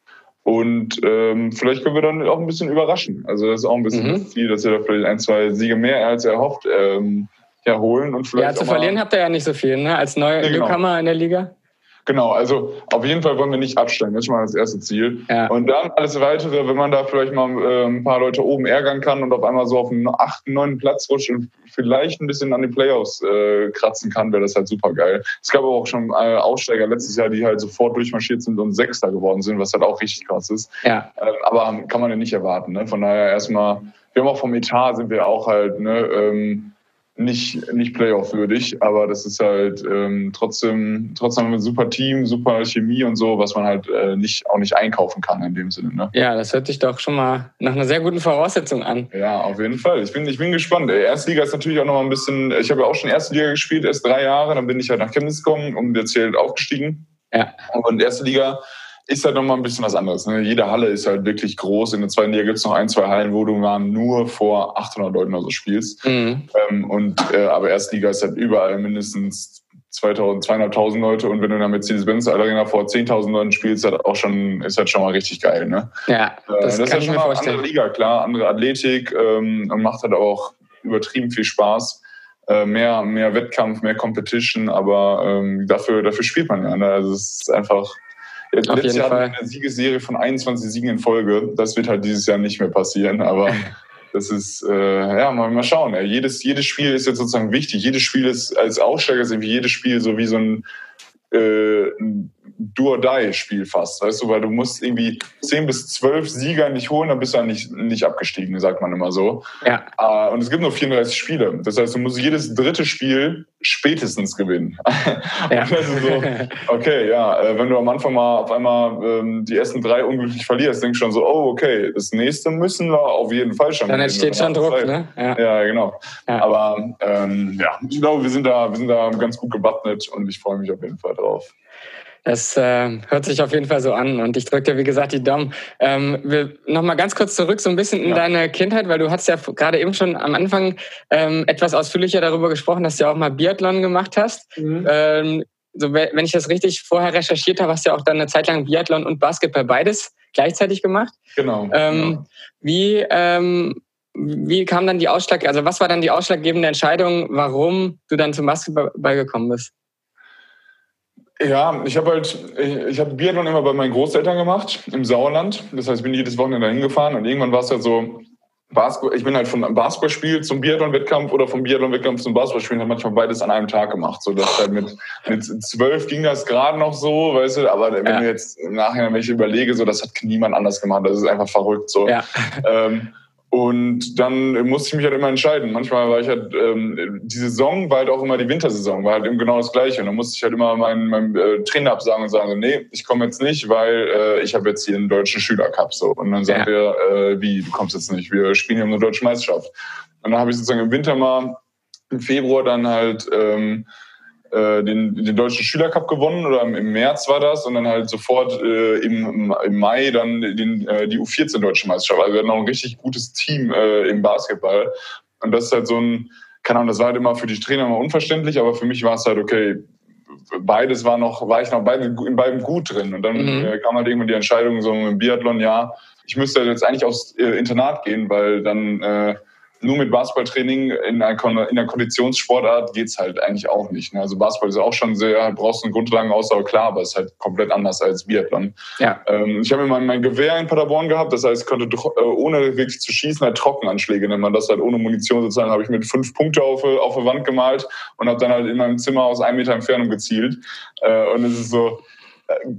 Und ähm, vielleicht können wir dann auch ein bisschen überraschen. Also das ist auch ein bisschen mhm. Ziel, dass wir da vielleicht ein, zwei Siege mehr als erhofft ähm, ja, holen. Und vielleicht ja, zu verlieren habt ihr ja nicht so viel, ne? Als neuer ja, genau. Newcomer in der Liga. Genau, also auf jeden Fall wollen wir nicht absteigen. Das ist schon mal das erste Ziel. Ja. Und dann alles weitere, wenn man da vielleicht mal äh, ein paar Leute oben ärgern kann und auf einmal so auf den achten, neunten Platz rutscht und vielleicht ein bisschen an den Playoffs äh, kratzen kann, wäre das halt super geil. Es gab aber auch schon äh, Aussteiger letztes Jahr, die halt sofort durchmarschiert sind und Sechster geworden sind, was halt auch richtig krass ist. Ja. Äh, aber kann man ja nicht erwarten. Ne? Von daher erstmal, wir haben auch vom Etat sind wir auch halt, ne, ähm, nicht, nicht Playoff-würdig, aber das ist halt ähm, trotzdem, trotzdem ein super Team, super Chemie und so, was man halt äh, nicht, auch nicht einkaufen kann in dem Sinne. Ne? Ja, das hört sich doch schon mal nach einer sehr guten Voraussetzung an. Ja, auf jeden Fall. Ich bin, ich bin gespannt. Erstliga ist natürlich auch noch mal ein bisschen, ich habe ja auch schon erste Liga gespielt, erst drei Jahre, dann bin ich halt nach Chemnitz gekommen und jetzt hier halt aufgestiegen. Ja. Und erste Liga ist halt nochmal ein bisschen was anderes. Ne? Jede Halle ist halt wirklich groß. In der zweiten Liga gibt es noch ein, zwei Hallen, wo du mal nur vor 800 Leuten oder so spielst. Mhm. Ähm, und, äh, aber Erstliga ist halt überall mindestens 2000, 200.000 Leute und wenn du der Mercedes-Benz Arena vor 10.000 Leuten spielst, ist halt auch schon, ist halt schon mal richtig geil, ne? Ja, das, äh, das kann ist halt schon mal eine andere Liga, klar, andere Athletik ähm, und macht halt auch übertrieben viel Spaß. Äh, mehr, mehr Wettkampf, mehr Competition, aber ähm, dafür, dafür spielt man ja. Ne? Also es ist einfach, Auf letztes Jahr Fall. eine Siegesserie von 21 Siegen in Folge. Das wird halt dieses Jahr nicht mehr passieren, aber das ist, äh, ja, mal, mal schauen. Ja. Jedes, jedes Spiel ist jetzt sozusagen wichtig. Jedes Spiel ist als Aussteiger ist irgendwie jedes Spiel so wie so ein, äh, ein Do-or-Die-Spiel fast, weißt du, weil du musst irgendwie 10 bis 12 Sieger nicht holen, dann bist du ja nicht, nicht abgestiegen, sagt man immer so. Ja. Uh, und es gibt nur 34 Spiele. Das heißt, du musst jedes dritte Spiel spätestens gewinnen. Ja. so, okay, ja, äh, wenn du am Anfang mal auf einmal ähm, die ersten drei unglücklich verlierst, denkst du schon so, oh, okay, das nächste müssen wir auf jeden Fall schon Dann entsteht schon Druck, Zeit. ne? Ja, ja genau. Ja. Aber ähm, ja, ich glaube, wir sind da, wir sind da ganz gut gewappnet und ich freue mich auf jeden Fall drauf. Das äh, hört sich auf jeden Fall so an und ich drücke dir, wie gesagt, die Daumen. Ähm, wir nochmal ganz kurz zurück so ein bisschen in ja. deine Kindheit, weil du hast ja gerade eben schon am Anfang ähm, etwas ausführlicher darüber gesprochen, dass du ja auch mal Biathlon gemacht hast. Mhm. Ähm, so, wenn ich das richtig vorher recherchiert habe, hast du ja auch dann eine Zeit lang Biathlon und Basketball beides gleichzeitig gemacht. Genau. Ähm, genau. Wie, ähm, wie kam dann die Ausschlag, also was war dann die ausschlaggebende Entscheidung, warum du dann zum Basketball gekommen bist? Ja, ich habe halt, ich habe Biathlon immer bei meinen Großeltern gemacht im Sauerland. Das heißt, ich bin jedes Wochenende dahin gefahren und irgendwann war es halt so, Basketball, ich bin halt vom Basketballspiel zum Biathlon-Wettkampf oder vom Biathlon-Wettkampf zum Basketballspielen, habe manchmal beides an einem Tag gemacht. So, dass halt mit, mit zwölf ging das gerade noch so, weißt du, aber wenn ja. du jetzt im Nachhinein, wenn ich überlege, so, das hat niemand anders gemacht, das ist einfach verrückt, so. Ja. Ähm, und dann musste ich mich halt immer entscheiden. Manchmal war ich halt, ähm, die Saison war halt auch immer die Wintersaison, war halt eben genau das Gleiche. Und dann musste ich halt immer meinen, meinen äh, Trainer absagen und sagen, so, nee, ich komme jetzt nicht, weil äh, ich habe jetzt hier einen deutschen Schülercup. So. Und dann sagen ja. wir, äh, wie, du kommst jetzt nicht, wir spielen hier um eine deutsche Meisterschaft. Und dann habe ich sozusagen im Winter mal, im Februar dann halt ähm, äh, den, den deutschen Schülercup gewonnen oder im März war das und dann halt sofort äh, im, im Mai dann den, äh, die U14 deutsche Meisterschaft. Also wir hatten auch ein richtig gutes Team äh, im Basketball und das ist halt so ein, keine Ahnung, das war halt immer für die Trainer immer unverständlich, aber für mich war es halt okay. Beides war noch, war ich noch beide, in beidem gut drin. Und dann mhm. äh, kam halt irgendwann die Entscheidung so im Biathlon, ja, ich müsste jetzt eigentlich aufs äh, Internat gehen, weil dann äh, nur mit Basketballtraining in einer, in einer Konditionssportart geht's halt eigentlich auch nicht. Ne? Also Basketball ist auch schon sehr, brauchst einen Grundlagen Ausdauer, klar, aber ist halt komplett anders als Biathlon. Ja. Ähm, ich habe immer mein Gewehr in Paderborn gehabt, das heißt, ich konnte äh, ohne wirklich zu schießen halt Trockenanschläge, nennt man das halt ohne Munition sozusagen, habe ich mit fünf Punkte auf, auf der Wand gemalt und habe dann halt in meinem Zimmer aus einem Meter Entfernung gezielt. Äh, und es ist so,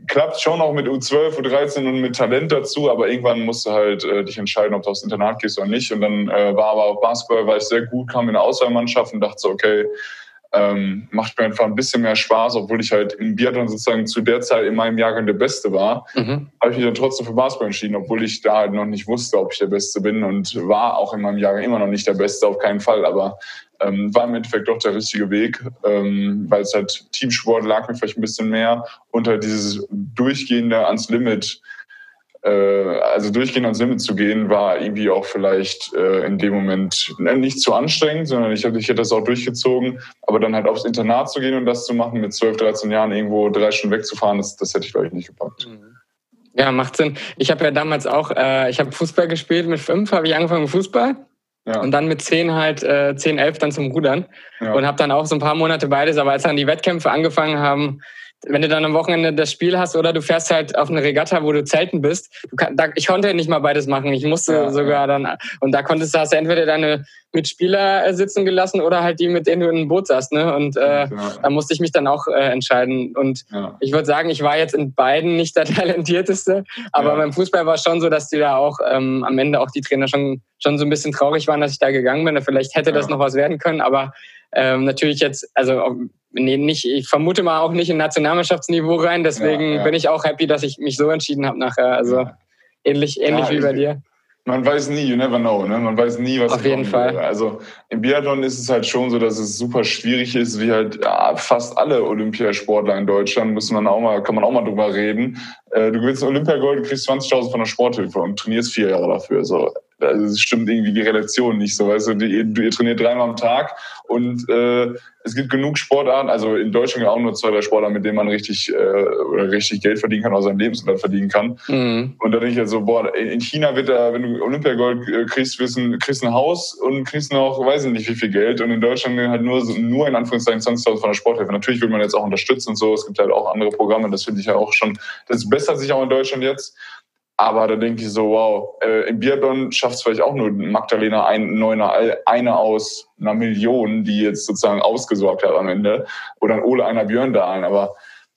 klappt schon auch mit U12, U13 und mit Talent dazu, aber irgendwann musst du halt äh, dich entscheiden, ob du aufs Internat gehst oder nicht. Und dann äh, war aber auf Basketball war ich sehr gut, kam in eine Auswahlmannschaft und dachte so, okay, ähm, macht mir einfach ein bisschen mehr Spaß, obwohl ich halt im Biathlon sozusagen zu der Zeit in meinem Jahrgang der Beste war, mhm. habe ich mich dann trotzdem für Basketball entschieden, obwohl ich da halt noch nicht wusste, ob ich der Beste bin und war auch in meinem Jahrgang immer noch nicht der Beste, auf keinen Fall, aber ähm, war im Endeffekt doch der richtige Weg, ähm, weil es halt Teamsport lag mir vielleicht ein bisschen mehr und halt dieses durchgehende ans Limit äh, also durchgehend ans Limit zu gehen, war irgendwie auch vielleicht äh, in dem Moment ne, nicht zu anstrengend, sondern ich, ich hätte das auch durchgezogen. Aber dann halt aufs Internat zu gehen und das zu machen, mit 12, 13 Jahren irgendwo drei Stunden wegzufahren, das, das hätte ich, glaube ich, nicht gepackt. Mhm. Ja, macht Sinn. Ich habe ja damals auch, äh, ich habe Fußball gespielt. Mit fünf habe ich angefangen mit Fußball. Ja. Und dann mit zehn halt, äh, zehn, elf dann zum Rudern. Ja. Und habe dann auch so ein paar Monate beides. Aber als dann die Wettkämpfe angefangen haben, wenn du dann am Wochenende das Spiel hast oder du fährst halt auf eine Regatta, wo du zelten bist. Du kann, da, ich konnte nicht mal beides machen. Ich musste ja, sogar ja. dann, und da konntest du, hast du entweder deine Mitspieler äh, sitzen gelassen oder halt die, mit denen du in einem Boot saßt. Ne? Und äh, genau. da musste ich mich dann auch äh, entscheiden. Und ja. ich würde sagen, ich war jetzt in beiden nicht der Talentierteste, aber beim Fußball war es schon so, dass die da auch ähm, am Ende auch die Trainer schon, schon so ein bisschen traurig waren, dass ich da gegangen bin. Vielleicht hätte das noch was werden können, aber ähm, natürlich jetzt, also nicht, ich vermute mal auch nicht in Nationalmannschaftsniveau rein. Deswegen ja, ja. bin ich auch happy, dass ich mich so entschieden habe nachher. Also ja. ähnlich, ähnlich wie bei dir. Man weiß nie, you never know, ne? Man weiß nie, was Auf jeden Fall. Will. Also im Biathlon ist es halt schon so, dass es super schwierig ist, wie halt ja, fast alle Olympiasportler in Deutschland, muss man auch mal, kann man auch mal drüber reden. Äh, du gewinnst Olympiagold, du kriegst 20.000 von der Sporthilfe und trainierst vier Jahre dafür. So, also es stimmt irgendwie die Relation nicht so. Weißt du, ihr, ihr trainiert dreimal am Tag und äh, es gibt genug Sportarten, also in Deutschland auch nur zwei, drei Sportarten, mit denen man richtig, äh, oder richtig Geld verdienen kann, oder seinen Lebensunterhalt verdienen kann. Mhm. Und da denke ich halt so, boah, in China wird da, wenn du Olympiagold äh, kriegst, du, kriegst ein Haus und kriegst noch, weiß ich nicht, wie viel Geld. Und in Deutschland halt nur, nur in Anführungszeichen 20.000 von der Sporthilfe. Natürlich will man jetzt auch unterstützen und so. Es gibt halt auch andere Programme, das finde ich ja auch schon, das bessert sich auch in Deutschland jetzt. Aber da denke ich so, wow, äh, im Biathlon schafft es vielleicht auch nur Magdalena ein, Neuner, eine aus einer Million, die jetzt sozusagen ausgesorgt hat am Ende. Oder ein Ole einer Björn da ein. Aber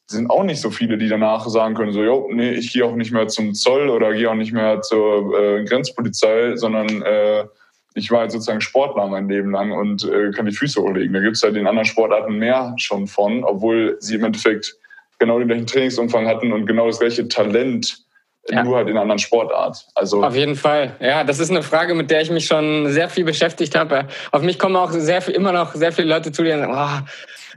es sind auch nicht so viele, die danach sagen können, so, jo, nee, ich gehe auch nicht mehr zum Zoll oder gehe auch nicht mehr zur äh, Grenzpolizei, sondern äh, ich war halt sozusagen Sportler mein Leben lang und äh, kann die Füße hochlegen. Da gibt es halt in anderen Sportarten mehr schon von, obwohl sie im Endeffekt genau den gleichen Trainingsumfang hatten und genau das gleiche Talent ja. nur halt in einer anderen Sportart. Also auf jeden Fall. Ja, das ist eine Frage, mit der ich mich schon sehr viel beschäftigt habe. Auf mich kommen auch sehr viel, immer noch sehr viele Leute zu, die sagen, oh,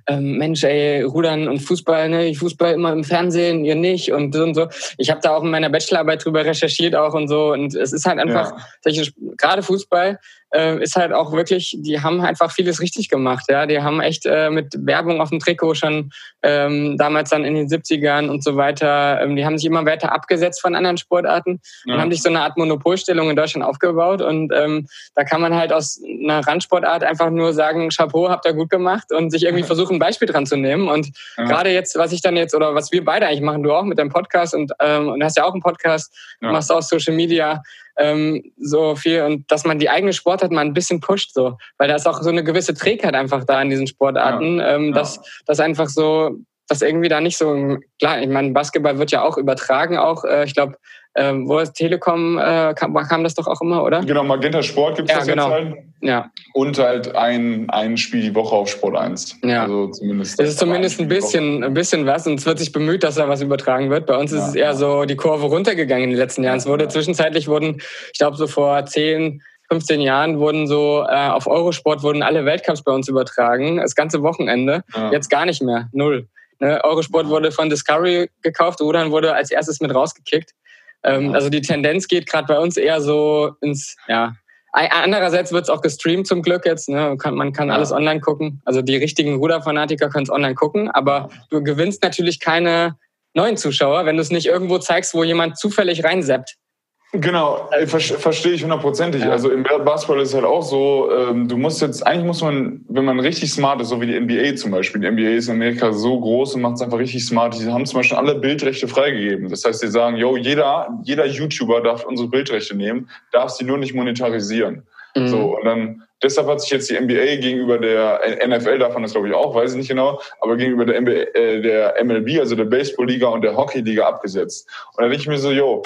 ähm, Mensch, ey, Rudern und Fußball, ne, ich Fußball immer im Fernsehen, ihr nicht und so und so. Ich habe da auch in meiner Bachelorarbeit drüber recherchiert auch und so und es ist halt einfach, ja. gerade Fußball äh, ist halt auch wirklich, die haben einfach vieles richtig gemacht. Ja, die haben echt äh, mit Werbung auf dem Trikot schon ähm, damals dann in den 70ern und so weiter, ähm, die haben sich immer weiter abgesetzt von anderen Sportarten ja. und haben sich so eine Art Monopolstellung in Deutschland aufgebaut. Und ähm, da kann man halt aus einer Randsportart einfach nur sagen, Chapeau, habt ihr gut gemacht und sich irgendwie versuchen, ein Beispiel dran zu nehmen. Und ja. gerade jetzt, was ich dann jetzt oder was wir beide eigentlich machen, du auch mit deinem Podcast und, ähm, und hast ja auch einen Podcast, ja. machst auch Social Media, ähm, so viel und dass man die eigene Sportart mal ein bisschen pusht, so, weil da ist auch so eine gewisse Trägheit einfach da in diesen Sportarten, ja. Ähm, dass das einfach so, dass irgendwie da nicht so klar. Ich meine, Basketball wird ja auch übertragen, auch äh, ich glaube ähm, wo ist Telekom, äh, kam, kam, das doch auch immer, oder? Genau, Magenta Sport gibt es ja, das genau. jetzt halt. Ja. Und halt ein, ein Spiel die Woche auf Sport 1. Ja. Also zumindest. Es ist zumindest ein bisschen, ein bisschen was und es wird sich bemüht, dass da was übertragen wird. Bei uns ja, ist es eher ja. so die Kurve runtergegangen in den letzten Jahren. Es wurde zwischenzeitlich wurden, ich glaube so vor zehn, 15 Jahren wurden so äh, auf Eurosport wurden alle Weltcups bei uns übertragen, das ganze Wochenende. Ja. Jetzt gar nicht mehr, null. Ne? Eurosport wurde von Discovery gekauft, Rudern wurde als erstes mit rausgekickt. Ähm, also die Tendenz geht gerade bei uns eher so ins, ja. Andererseits wird es auch gestreamt zum Glück jetzt. Ne? Man kann alles online gucken. Also die richtigen Ruderfanatiker können es online gucken, aber du gewinnst natürlich keine neuen Zuschauer, wenn du es nicht irgendwo zeigst, wo jemand zufällig reinseppt. Genau, verstehe ich hundertprozentig. Also im Basketball ist es halt auch so, ähm, du musst jetzt, eigentlich muss man, wenn man richtig smart ist, so wie die NBA zum Beispiel, die NBA ist in Amerika so groß und macht es einfach richtig smart. Die haben zum Beispiel alle Bildrechte freigegeben. Das heißt, die sagen, yo, jeder, jeder YouTuber darf unsere Bildrechte nehmen, darf sie nur nicht monetarisieren. Mhm. So, und dann Deshalb hat sich jetzt die NBA gegenüber der NFL, davon ist glaube ich auch, weiß ich nicht genau, aber gegenüber der, NBA, äh, der MLB, also der Baseballliga und der Hockeyliga abgesetzt. Und da denke ich mir so, jo,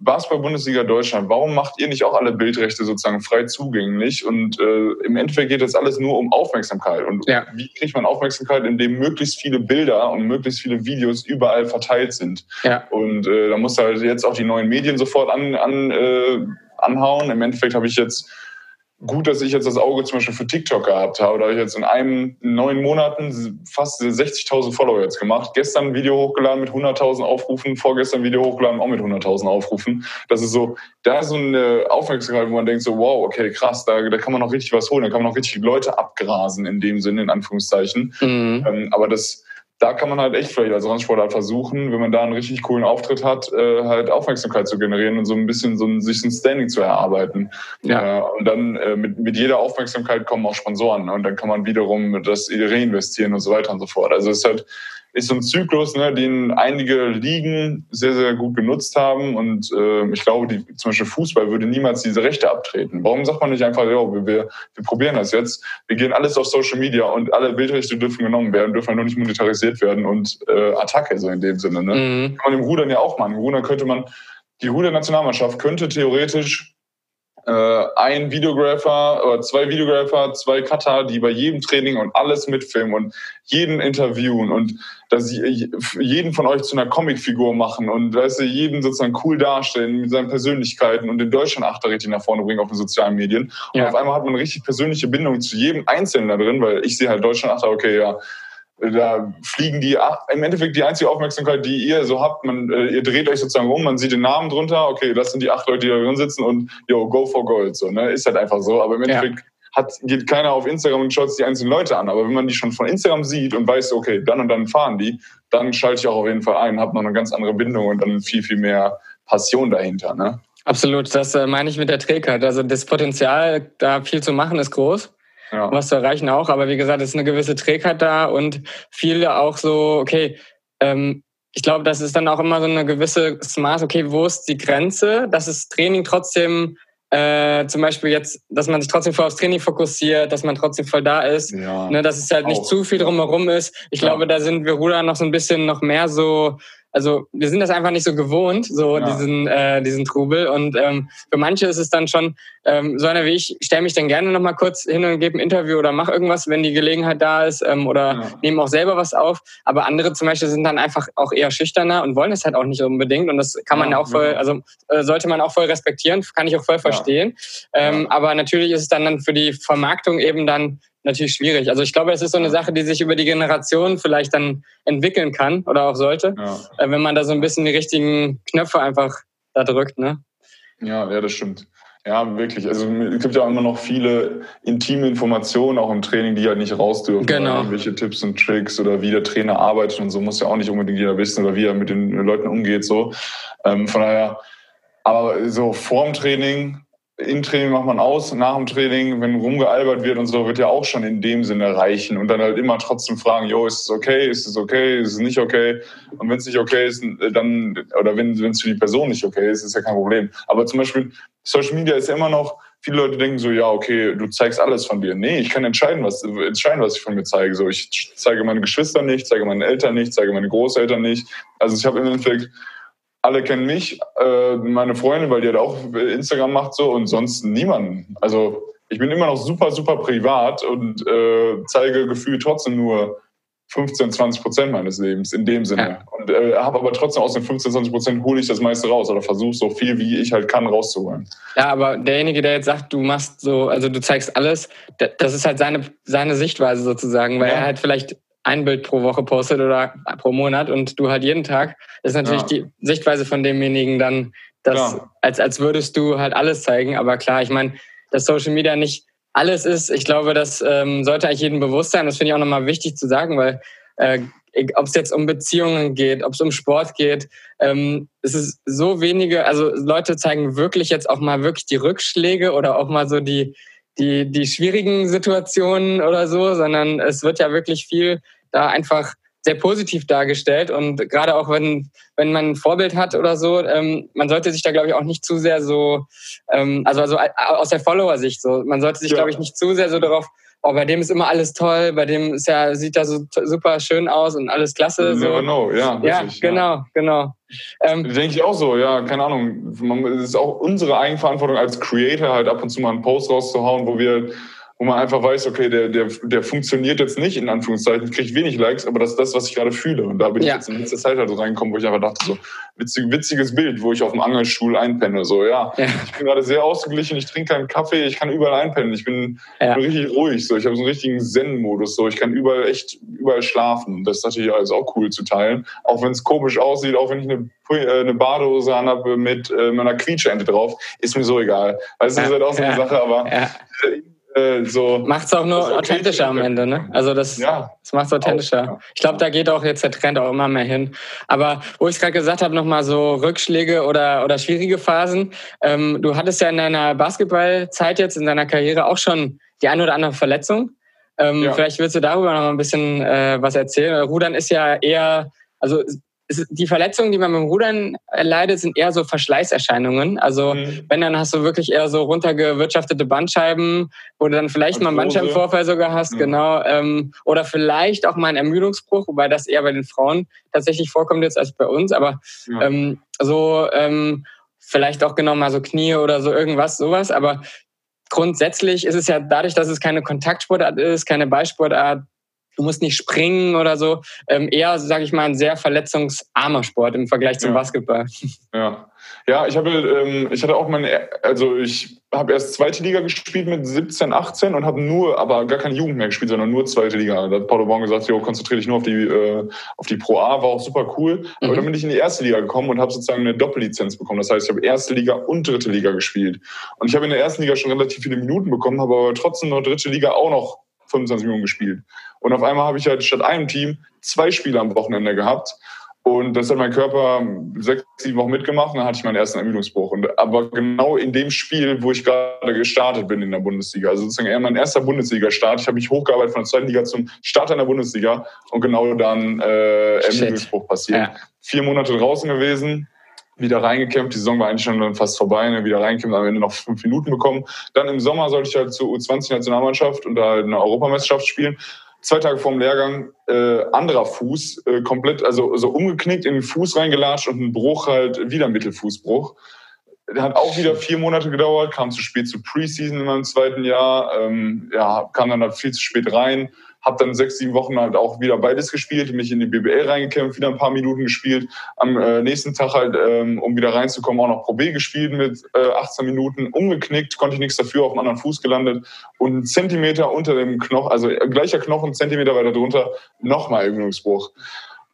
Basketball-Bundesliga Deutschland, warum macht ihr nicht auch alle Bildrechte sozusagen frei zugänglich? Und äh, im Endeffekt geht das alles nur um Aufmerksamkeit. Und ja. wie kriegt man Aufmerksamkeit, indem möglichst viele Bilder und möglichst viele Videos überall verteilt sind? Ja. Und äh, da muss halt jetzt auch die neuen Medien sofort an, an, äh, anhauen. Im Endeffekt habe ich jetzt gut, dass ich jetzt das Auge zum Beispiel für TikTok gehabt habe. Da habe ich jetzt in einem in neun Monaten fast 60.000 Follower jetzt gemacht. Gestern ein Video hochgeladen mit 100.000 Aufrufen, vorgestern ein Video hochgeladen auch mit 100.000 Aufrufen. Das ist so, da ist so eine Aufmerksamkeit, wo man denkt so, wow, okay, krass, da, da kann man noch richtig was holen, da kann man noch richtig Leute abgrasen in dem Sinne, in Anführungszeichen. Mhm. Ähm, aber das, da kann man halt echt vielleicht als Randsportler versuchen, wenn man da einen richtig coolen Auftritt hat, äh, halt Aufmerksamkeit zu generieren und so ein bisschen so ein, sich ein Standing zu erarbeiten. Ja. Äh, und dann äh, mit, mit jeder Aufmerksamkeit kommen auch Sponsoren ne? und dann kann man wiederum das reinvestieren und so weiter und so fort. Also es ist halt ist so ein Zyklus, ne, den einige Ligen sehr, sehr gut genutzt haben. Und äh, ich glaube, die, zum Beispiel Fußball würde niemals diese Rechte abtreten. Warum sagt man nicht einfach, ja, wir, wir, wir probieren das jetzt, wir gehen alles auf Social Media und alle Bildrechte dürfen genommen werden, dürfen halt nur nicht monetarisiert werden und äh, Attacke so in dem Sinne. Ne? Mhm. Kann man im Rudern ja auch machen. Im Rudern könnte man, die Ruder-Nationalmannschaft könnte theoretisch äh, ein Videographer oder zwei Videographer, zwei Cutter, die bei jedem Training und alles mitfilmen und jeden interviewen und dass sie jeden von euch zu einer Comicfigur machen und weißt du, jeden sozusagen cool darstellen mit seinen Persönlichkeiten und den Deutschland-Achter richtig nach vorne bringen auf den sozialen Medien. Und ja. auf einmal hat man eine richtig persönliche Bindung zu jedem Einzelnen da drin, weil ich sehe halt Deutschland-Achter, okay, ja, da fliegen die im Endeffekt die einzige Aufmerksamkeit, die ihr so habt. Man, äh, ihr dreht euch sozusagen um, man sieht den Namen drunter. Okay, das sind die acht Leute, die da drin sitzen und yo, go for gold. So, ne? Ist halt einfach so. Aber im Endeffekt ja. hat, geht keiner auf Instagram und schaut sich die einzelnen Leute an. Aber wenn man die schon von Instagram sieht und weiß, okay, dann und dann fahren die, dann schalte ich auch auf jeden Fall ein, habe noch eine ganz andere Bindung und dann viel, viel mehr Passion dahinter. Ne? Absolut, das äh, meine ich mit der Trägheit. Also das Potenzial, da viel zu machen, ist groß ja. was zu erreichen auch. Aber wie gesagt, es ist eine gewisse Trägheit da und viele auch so, okay, ähm, ich glaube, das ist dann auch immer so eine gewisse Maß, okay, wo ist die Grenze, dass das Training trotzdem äh, zum Beispiel jetzt, dass man sich trotzdem voll aufs Training fokussiert, dass man trotzdem voll da ist, ja, ne, dass es halt nicht zu viel drumherum ist. Ich ja. glaube, da sind wir Ruder noch so ein bisschen noch mehr so also wir sind das einfach nicht so gewohnt, so ja. diesen, äh, diesen Trubel. Und ähm, für manche ist es dann schon, ähm, so einer wie ich, stelle mich dann gerne nochmal kurz hin und gebe ein Interview oder mache irgendwas, wenn die Gelegenheit da ist, ähm, oder ja. nehme auch selber was auf. Aber andere zum Beispiel sind dann einfach auch eher schüchterner und wollen es halt auch nicht unbedingt. Und das kann man ja, auch voll, also äh, sollte man auch voll respektieren, kann ich auch voll verstehen. Ähm, aber natürlich ist es dann, dann für die Vermarktung eben dann natürlich schwierig. Also ich glaube, es ist so eine Sache, die sich über die Generation vielleicht dann entwickeln kann oder auch sollte, ja. Äh, wenn man da so ein bisschen die richtigen Knöpfe einfach da drückt. Ne? Ja, ja, das stimmt. Ja, wirklich. Also es gibt ja immer noch viele intime Informationen auch im Training, die halt nicht raus dürfen. Genau. Welche Tipps und Tricks oder wie der Trainer arbeitet und so muss ja auch nicht unbedingt jeder wissen oder wie er mit den Leuten umgeht. So. Ähm, von daher, aber so vorm Training im Training macht man aus, nach dem Training, wenn rumgealbert wird und so, wird ja auch schon in dem Sinne reichen. Und dann halt immer trotzdem fragen, jo, ist es okay, ist es okay, ist es nicht okay? Und wenn es nicht okay ist, dann, oder wenn es für die Person nicht okay ist, ist ja kein Problem. Aber zum Beispiel, Social Media ist ja immer noch, viele Leute denken so, ja, okay, du zeigst alles von dir. Nee, ich kann entscheiden, was, entscheiden, was ich von mir zeige. So, ich zeige meine Geschwister nicht, zeige meine Eltern nicht, zeige meine Großeltern nicht. Also ich habe im Endeffekt alle kennen mich, äh, meine Freunde, weil die halt auch Instagram macht so und sonst niemanden. Also ich bin immer noch super, super privat und äh, zeige gefühlt trotzdem nur 15, 20 Prozent meines Lebens in dem Sinne. Ja. Und äh, habe aber trotzdem aus den 15, 20 Prozent hole ich das meiste raus oder versuche so viel, wie ich halt kann, rauszuholen. Ja, aber derjenige, der jetzt sagt, du machst so, also du zeigst alles, das ist halt seine, seine Sichtweise sozusagen, weil ja. er halt vielleicht ein Bild pro Woche postet oder pro Monat und du halt jeden Tag, ist natürlich ja. die Sichtweise von demjenigen dann, dass, als, als würdest du halt alles zeigen. Aber klar, ich meine, dass Social Media nicht alles ist, ich glaube, das ähm, sollte eigentlich jedem bewusst sein. Das finde ich auch nochmal wichtig zu sagen, weil äh, ob es jetzt um Beziehungen geht, ob es um Sport geht, ähm, es ist so wenige, also Leute zeigen wirklich jetzt auch mal wirklich die Rückschläge oder auch mal so die, die, die schwierigen Situationen oder so, sondern es wird ja wirklich viel da einfach sehr positiv dargestellt und gerade auch wenn, wenn man ein Vorbild hat oder so, ähm, man sollte sich da glaube ich auch nicht zu sehr so, ähm, also, also aus der Follower-Sicht so, man sollte sich ja. glaube ich nicht zu sehr so darauf oh, bei dem ist immer alles toll, bei dem ist ja, sieht da so super schön aus und alles klasse. So. Never know, ja. Ja, richtig, genau, ja. genau. Ähm, Denke ich auch so, ja, keine Ahnung. Es ist auch unsere Eigenverantwortung als Creator, halt ab und zu mal einen Post rauszuhauen, wo wir wo man einfach weiß, okay, der, der, der funktioniert jetzt nicht, in Anführungszeichen, kriegt wenig Likes, aber das ist das, was ich gerade fühle. Und da bin ja. ich jetzt in letzter Zeit halt so reingekommen, wo ich einfach dachte, so, witzig, witziges Bild, wo ich auf dem Angelstuhl einpenne. So, ja, ja. ich bin gerade sehr ausgeglichen, ich trinke keinen Kaffee, ich kann überall einpennen. Ich bin, ja. bin richtig ruhig. So. Ich habe so einen richtigen Zen-Modus. So. Ich kann überall echt überall schlafen. Das ist natürlich alles auch cool zu teilen. Auch wenn es komisch aussieht, auch wenn ich eine äh, eine Badehose anhabe mit äh, meiner Quietschente drauf, ist mir so egal. Also, das ist halt auch so eine Sache, aber äh, so. Macht es auch nur authentischer am Ende, ne? Also das, ja, das macht es authentischer. Auch. Ich glaube, da geht auch jetzt der Trend auch immer mehr hin. Aber wo ich es gerade gesagt habe, nochmal so Rückschläge oder, oder schwierige Phasen. Ähm, du hattest ja in deiner Basketballzeit jetzt, in deiner Karriere auch schon die eine oder andere Verletzung. Ähm, ja. Vielleicht willst du darüber noch mal ein bisschen äh, was erzählen. Rudern ist ja eher, also die Verletzungen, die man beim Rudern erleidet, sind eher so Verschleißerscheinungen. Also mhm. wenn, dann hast du wirklich eher so runtergewirtschaftete Bandscheiben, wo du dann vielleicht mal einen Bandscheibenvorfall sogar hast, ja. genau. Ähm, oder vielleicht auch mal einen Ermüdungsbruch, wobei das eher bei den Frauen tatsächlich vorkommt jetzt als bei uns. Aber ja. ähm, so ähm, vielleicht auch genau mal so Knie oder so irgendwas, sowas. Aber grundsätzlich ist es ja dadurch, dass es keine Kontaktsportart ist, keine Ballsportart, du musst nicht springen oder so. Ähm, eher, sage ich mal, ein sehr verletzungsarmer Sport im Vergleich zum ja. Basketball. Ja, ja ich, habe, ähm, ich hatte auch meine, also ich habe erst zweite Liga gespielt mit 17, 18 und habe nur, aber gar keine Jugend mehr gespielt, sondern nur zweite Liga. Da hat Paulo Baum gesagt, jo, konzentriere dich nur auf die, äh, auf die Pro A, war auch super cool. Mhm. Aber dann bin ich in die erste Liga gekommen und habe sozusagen eine Doppellizenz bekommen. Das heißt, ich habe erste Liga und dritte Liga gespielt. Und ich habe in der ersten Liga schon relativ viele Minuten bekommen, habe aber trotzdem noch dritte Liga auch noch 25 Minuten gespielt. Und auf einmal habe ich halt statt einem Team zwei Spiele am Wochenende gehabt. Und das hat mein Körper sechs, sieben Wochen mitgemacht und dann hatte ich meinen ersten Ermüdungsbruch. Und, aber genau in dem Spiel, wo ich gerade gestartet bin in der Bundesliga, also sozusagen eher mein erster Bundesliga-Start, ich habe mich hochgearbeitet von der zweiten Liga zum Start in der Bundesliga und genau dann äh, Ermüdungsbruch passiert. Ja. Vier Monate draußen gewesen, wieder reingekämpft. Die Saison war eigentlich schon fast vorbei, ne? wieder reingekämpft, am Ende noch fünf Minuten bekommen. Dann im Sommer sollte ich halt zur U20-Nationalmannschaft und da halt eine Europameisterschaft spielen. Zwei Tage vorm Lehrgang äh, anderer Fuß, äh, komplett, also so umgeknickt in den Fuß reingelatscht und ein Bruch halt, wieder Mittelfußbruch. Der hat auch wieder vier Monate gedauert, kam zu spät zu Preseason in meinem zweiten Jahr, ähm, ja, kam dann halt viel zu spät rein habe dann sechs, sieben Wochen halt auch wieder beides gespielt, mich in die BBL reingekämpft, wieder ein paar Minuten gespielt. Am äh, nächsten Tag halt, ähm, um wieder reinzukommen, auch noch Pro B gespielt mit äh, 18 Minuten, umgeknickt, konnte ich nichts dafür, auf dem anderen Fuß gelandet und einen Zentimeter unter dem Knochen, also gleicher Knochen, Zentimeter weiter drunter, nochmal Übungsbruch.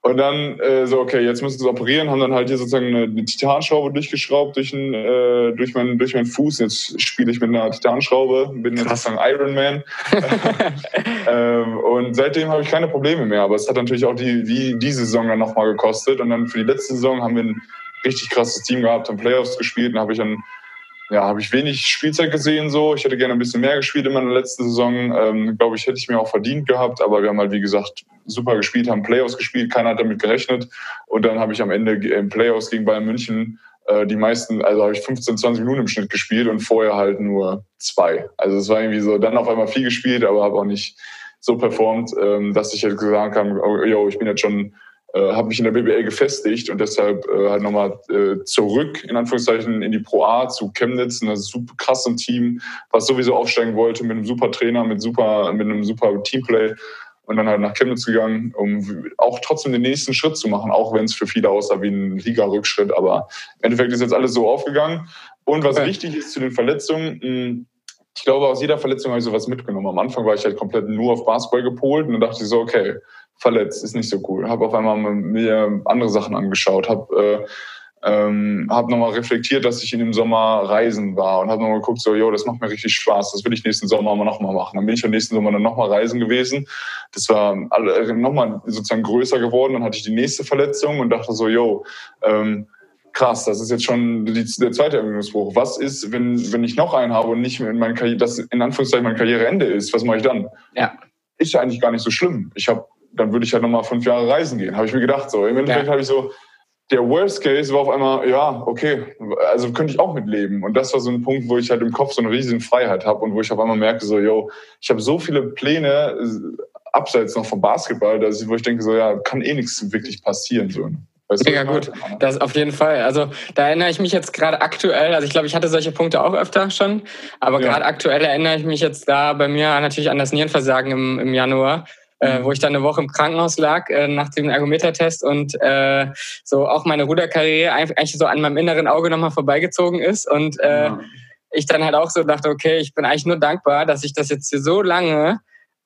Und dann äh, so, okay, jetzt müssen sie operieren, haben dann halt hier sozusagen eine, eine Titanschraube durchgeschraubt durch, ein, äh, durch, meinen, durch meinen Fuß. Jetzt spiele ich mit einer Titanschraube, bin jetzt sozusagen Iron Man. ähm, und seitdem habe ich keine Probleme mehr. Aber es hat natürlich auch die, die, diese Saison dann nochmal gekostet. Und dann für die letzte Saison haben wir ein richtig krasses Team gehabt, haben Playoffs gespielt und habe ich dann ja, habe ich wenig Spielzeit gesehen so. Ich hätte gerne ein bisschen mehr gespielt in meiner letzten Saison. Ähm, Glaube ich, hätte ich mir auch verdient gehabt. Aber wir haben halt, wie gesagt, super gespielt, haben Playoffs gespielt. Keiner hat damit gerechnet. Und dann habe ich am Ende im Playoffs gegen Bayern München äh, die meisten, also habe ich 15, 20 Minuten im Schnitt gespielt und vorher halt nur zwei. Also es war irgendwie so, dann auf einmal viel gespielt, aber habe auch nicht so performt, ähm, dass ich jetzt gesagt habe, oh, yo, ich bin jetzt schon äh, habe mich in der BBL gefestigt und deshalb äh, halt nochmal äh, zurück, in Anführungszeichen, in die Pro A zu Chemnitz, ein super krasses Team, was sowieso aufsteigen wollte, mit einem super Trainer, mit, super, mit einem super Teamplay und dann halt nach Chemnitz gegangen, um auch trotzdem den nächsten Schritt zu machen, auch wenn es für viele aussah wie ein Liga-Rückschritt. Aber im Endeffekt ist jetzt alles so aufgegangen. Und was okay. wichtig ist zu den Verletzungen, hm, ich glaube, aus jeder Verletzung habe ich sowas mitgenommen. Am Anfang war ich halt komplett nur auf Basketball gepolt und dann dachte ich so, okay, verletzt, ist nicht so cool. Habe auf einmal mir andere Sachen angeschaut, habe äh, ähm, hab nochmal reflektiert, dass ich in dem Sommer reisen war und habe nochmal geguckt, so, jo, das macht mir richtig Spaß, das will ich nächsten Sommer mal nochmal machen. Dann bin ich im nächsten Sommer dann nochmal reisen gewesen. Das war nochmal sozusagen größer geworden. Dann hatte ich die nächste Verletzung und dachte so, jo, ähm, krass, das ist jetzt schon die, der zweite Ermüdungsbruch. Was ist, wenn, wenn ich noch einen habe und nicht in meine Karriere, das in Anführungszeichen mein Karriereende ist, was mache ich dann? Ja. Ist ja eigentlich gar nicht so schlimm. Ich habe dann würde ich halt nochmal fünf Jahre reisen gehen. Habe ich mir gedacht. So. Im Endeffekt ja. habe ich so, der Worst Case war auf einmal, ja, okay, also könnte ich auch mitleben. Und das war so ein Punkt, wo ich halt im Kopf so eine riesige Freiheit habe und wo ich auf einmal merke, so, yo, ich habe so viele Pläne abseits noch vom Basketball, dass, wo ich denke, so, ja, kann eh nichts wirklich passieren. So. Weißt Mega gut, das auf jeden Fall. Also da erinnere ich mich jetzt gerade aktuell, also ich glaube, ich hatte solche Punkte auch öfter schon, aber ja. gerade aktuell erinnere ich mich jetzt da bei mir natürlich an das Nierenversagen im, im Januar äh, wo ich dann eine Woche im Krankenhaus lag äh, nach dem Ergometertest und äh, so auch meine Ruderkarriere eigentlich so an meinem inneren Auge nochmal vorbeigezogen ist und äh, ja. ich dann halt auch so dachte, okay, ich bin eigentlich nur dankbar, dass ich das jetzt hier so lange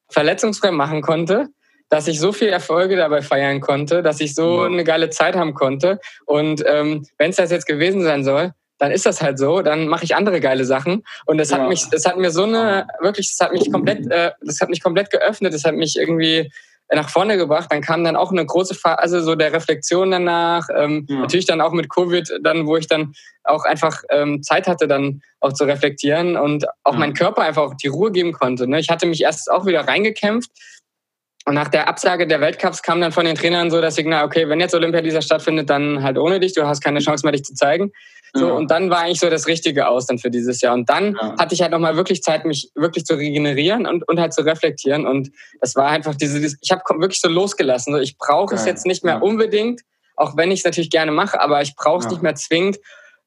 verletzungsfrei machen konnte dass ich so viele Erfolge dabei feiern konnte, dass ich so ja. eine geile Zeit haben konnte. Und ähm, wenn es das jetzt gewesen sein soll, dann ist das halt so, dann mache ich andere geile Sachen. Und es ja. hat mich, es hat mir so eine, wirklich, es hat mich komplett, äh, das hat mich komplett geöffnet, es hat mich irgendwie nach vorne gebracht. Dann kam dann auch eine große Phase so der Reflexion danach. Ähm, ja. Natürlich dann auch mit Covid, dann wo ich dann auch einfach ähm, Zeit hatte, dann auch zu reflektieren und auch ja. meinen Körper einfach auch die Ruhe geben konnte. Ne? Ich hatte mich erst auch wieder reingekämpft. Und nach der Absage der Weltcups kam dann von den Trainern so das Signal, okay, wenn jetzt Olympia dieser stattfindet, dann halt ohne dich, du hast keine Chance mehr, dich zu zeigen. So, ja. und dann war eigentlich so das Richtige aus dann für dieses Jahr. Und dann ja. hatte ich halt nochmal wirklich Zeit, mich wirklich zu regenerieren und, und halt zu reflektieren. Und das war einfach diese, ich habe wirklich so losgelassen. So, ich brauche es jetzt nicht mehr unbedingt, auch wenn ich es natürlich gerne mache, aber ich brauche es nicht mehr zwingend.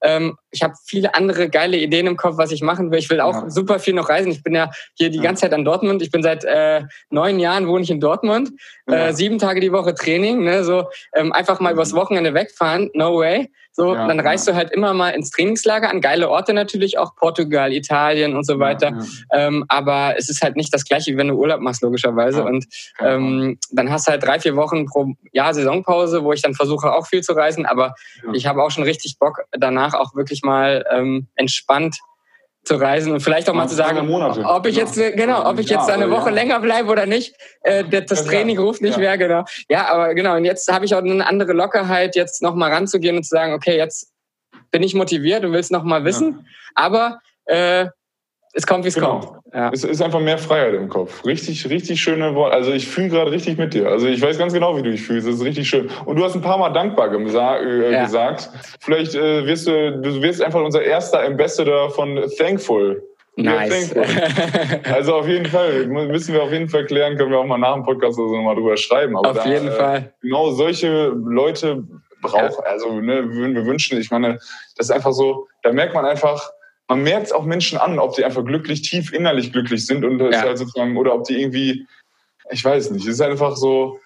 Ähm, ich habe viele andere geile Ideen im Kopf, was ich machen will. Ich will auch super viel noch reisen. Ich bin ja hier die ganze Zeit an Dortmund. Ich bin seit äh, neun Jahren wohne ich in Dortmund. Äh, sieben Tage die Woche Training. Ne? So ähm, einfach mal übers Wochenende wegfahren. No way. So, ja, dann reist ja. du halt immer mal ins Trainingslager an, geile Orte natürlich, auch Portugal, Italien und so weiter. Ja, ähm, aber es ist halt nicht das gleiche, wie wenn du Urlaub machst, logischerweise. und ähm, dann hast du halt drei, vier Wochen pro Jahr Saisonpause, wo ich dann versuche, auch viel zu reisen. Aber ich habe auch schon richtig Bock, danach auch wirklich mal ähm, entspannt zu reisen und vielleicht auch mal zu sagen, ob ich jetzt genau, ob ich jetzt eine Woche länger bleibe oder nicht. Äh, das Training ruft nicht mehr, genau. Ja, aber genau. Und jetzt habe ich auch eine andere Lockerheit, jetzt noch mal ranzugehen und zu sagen, okay, jetzt bin ich motiviert und will es noch mal wissen. Aber äh, es kommt, wie es genau. kommt. Ja. Es ist einfach mehr Freiheit im Kopf. Richtig, richtig schöne Worte. Also ich fühle gerade richtig mit dir. Also ich weiß ganz genau, wie du dich fühlst. Das ist richtig schön. Und du hast ein paar Mal dankbar äh, ja. gesagt. Vielleicht äh, wirst du, du wirst einfach unser erster Ambassador von Thankful. Nice. also auf jeden Fall, müssen wir auf jeden Fall klären, können wir auch mal nach dem Podcast oder so nochmal drüber schreiben. Aber auf da, jeden äh, Fall. Genau solche Leute braucht, ja. also ne, würden wir wünschen. Ich meine, das ist einfach so, da merkt man einfach, man merkt es auch Menschen an, ob die einfach glücklich, tief innerlich glücklich sind und ja. halt sozusagen, oder ob die irgendwie, ich weiß nicht, es ist einfach so,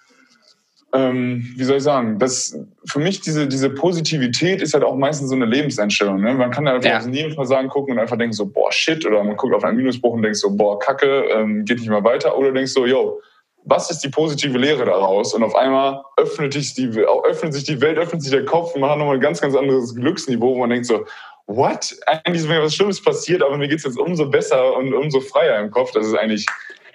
ähm, wie soll ich sagen, das, für mich diese, diese Positivität ist halt auch meistens so eine Lebenseinstellung. Ne? Man kann da einfach ja. aufs Nebenversagen gucken und einfach denken so, boah, shit, oder man guckt auf einen Minusbruch und denkt so, boah, kacke, ähm, geht nicht mehr weiter, oder denkst so, yo, was ist die positive Lehre daraus? Und auf einmal öffnet sich die, öffnet sich die Welt, öffnet sich der Kopf und man hat nochmal ein ganz, ganz anderes Glücksniveau, wo man denkt so, what? Eigentlich ist mir was Schlimmes passiert, aber mir geht es jetzt umso besser und umso freier im Kopf. Das ist eigentlich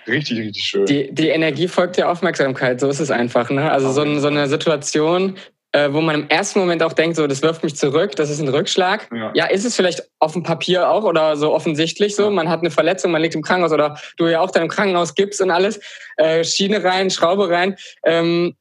richtig, richtig schön. Die, die Energie folgt der Aufmerksamkeit, so ist es einfach. Ne? Also so, so eine Situation, äh, wo man im ersten Moment auch denkt, so, das wirft mich zurück, das ist ein Rückschlag. Ja. ja, ist es vielleicht auf dem Papier auch oder so offensichtlich so. Ja. Man hat eine Verletzung, man liegt im Krankenhaus oder du ja auch dann im Krankenhaus gibst und alles. Äh, Schiene rein, Schraube rein. Ähm,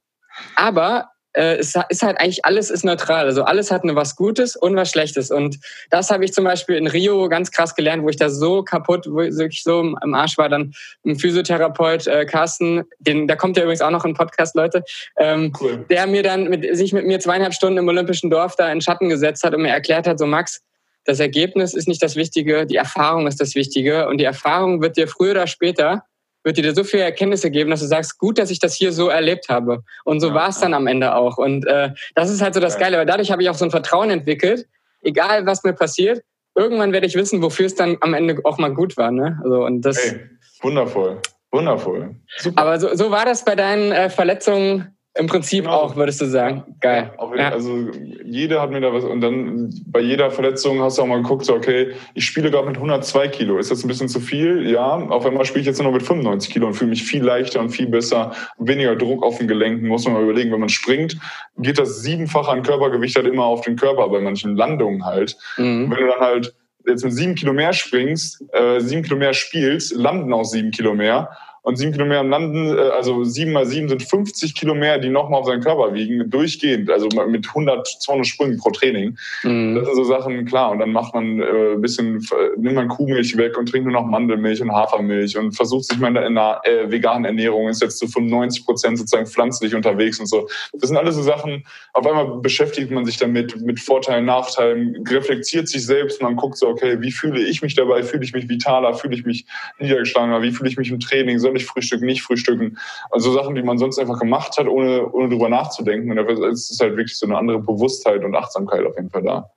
aber äh, es ist halt eigentlich alles ist neutral. Also alles hat eine was Gutes und was Schlechtes. Und das habe ich zum Beispiel in Rio ganz krass gelernt, wo ich da so kaputt, wo ich wirklich so im Arsch war. Dann ein Physiotherapeut, äh, Carsten, den, da kommt ja übrigens auch noch ein Podcast, Leute, ähm, cool. der mir dann mit, sich mit mir zweieinhalb Stunden im Olympischen Dorf da in Schatten gesetzt hat und mir erklärt hat, so Max, das Ergebnis ist nicht das Wichtige, die Erfahrung ist das Wichtige. Und die Erfahrung wird dir früher oder später wird dir so viele Erkenntnisse geben, dass du sagst, gut, dass ich das hier so erlebt habe. Und so ja, war es dann am Ende auch. Und äh, das ist halt so das Geile, weil dadurch habe ich auch so ein Vertrauen entwickelt, egal was mir passiert, irgendwann werde ich wissen, wofür es dann am Ende auch mal gut war. Ne? Also, und das, hey, wundervoll, wundervoll. Super. Aber so, so war das bei deinen äh, Verletzungen im Prinzip genau. auch, würdest du sagen. Geil. Ja, also jeder hat mir da was. Und dann bei jeder Verletzung hast du auch mal geguckt, so, okay, ich spiele gerade mit 102 Kilo. Ist das ein bisschen zu viel? Ja. Auf einmal spiele ich jetzt nur noch mit 95 Kilo und fühle mich viel leichter und viel besser. Weniger Druck auf den Gelenken. Muss man mal überlegen, wenn man springt, geht das siebenfach an Körpergewicht halt immer auf den Körper, bei manchen Landungen halt. Mhm. Wenn du dann halt jetzt mit sieben Kilo mehr springst, äh, sieben Kilo mehr spielst, landen auch sieben Kilo mehr. Und sieben Kilo mehr am Landen, äh, also sieben mal sieben sind 50 Kilo mehr, die nochmal auf seinen Körper wiegen, durchgehend, also mit 100, 200 Sprüngen pro Training. Mhm. Das sind so Sachen, klar. Und dann macht man äh, ein bisschen, nimmt man Kuhmilch weg und trinkt nur noch Mandelmilch und Hafermilch und versucht sich mal in der, in der äh, veganen Ernährung, ist jetzt zu so 95 Prozent sozusagen pflanzlich unterwegs und so. Das sind alles so Sachen, auf einmal beschäftigt man sich damit, mit Vorteilen, Nachteilen, reflektiert sich selbst, man guckt so, okay, wie fühle ich mich dabei? Fühle ich mich vitaler? Fühle ich mich niedergeschlagener? Wie fühle ich mich im Training? Soll ich frühstücken, nicht frühstücken? Also Sachen, die man sonst einfach gemacht hat, ohne, ohne drüber nachzudenken. Und dafür ist es halt wirklich so eine andere Bewusstheit und Achtsamkeit auf jeden Fall da.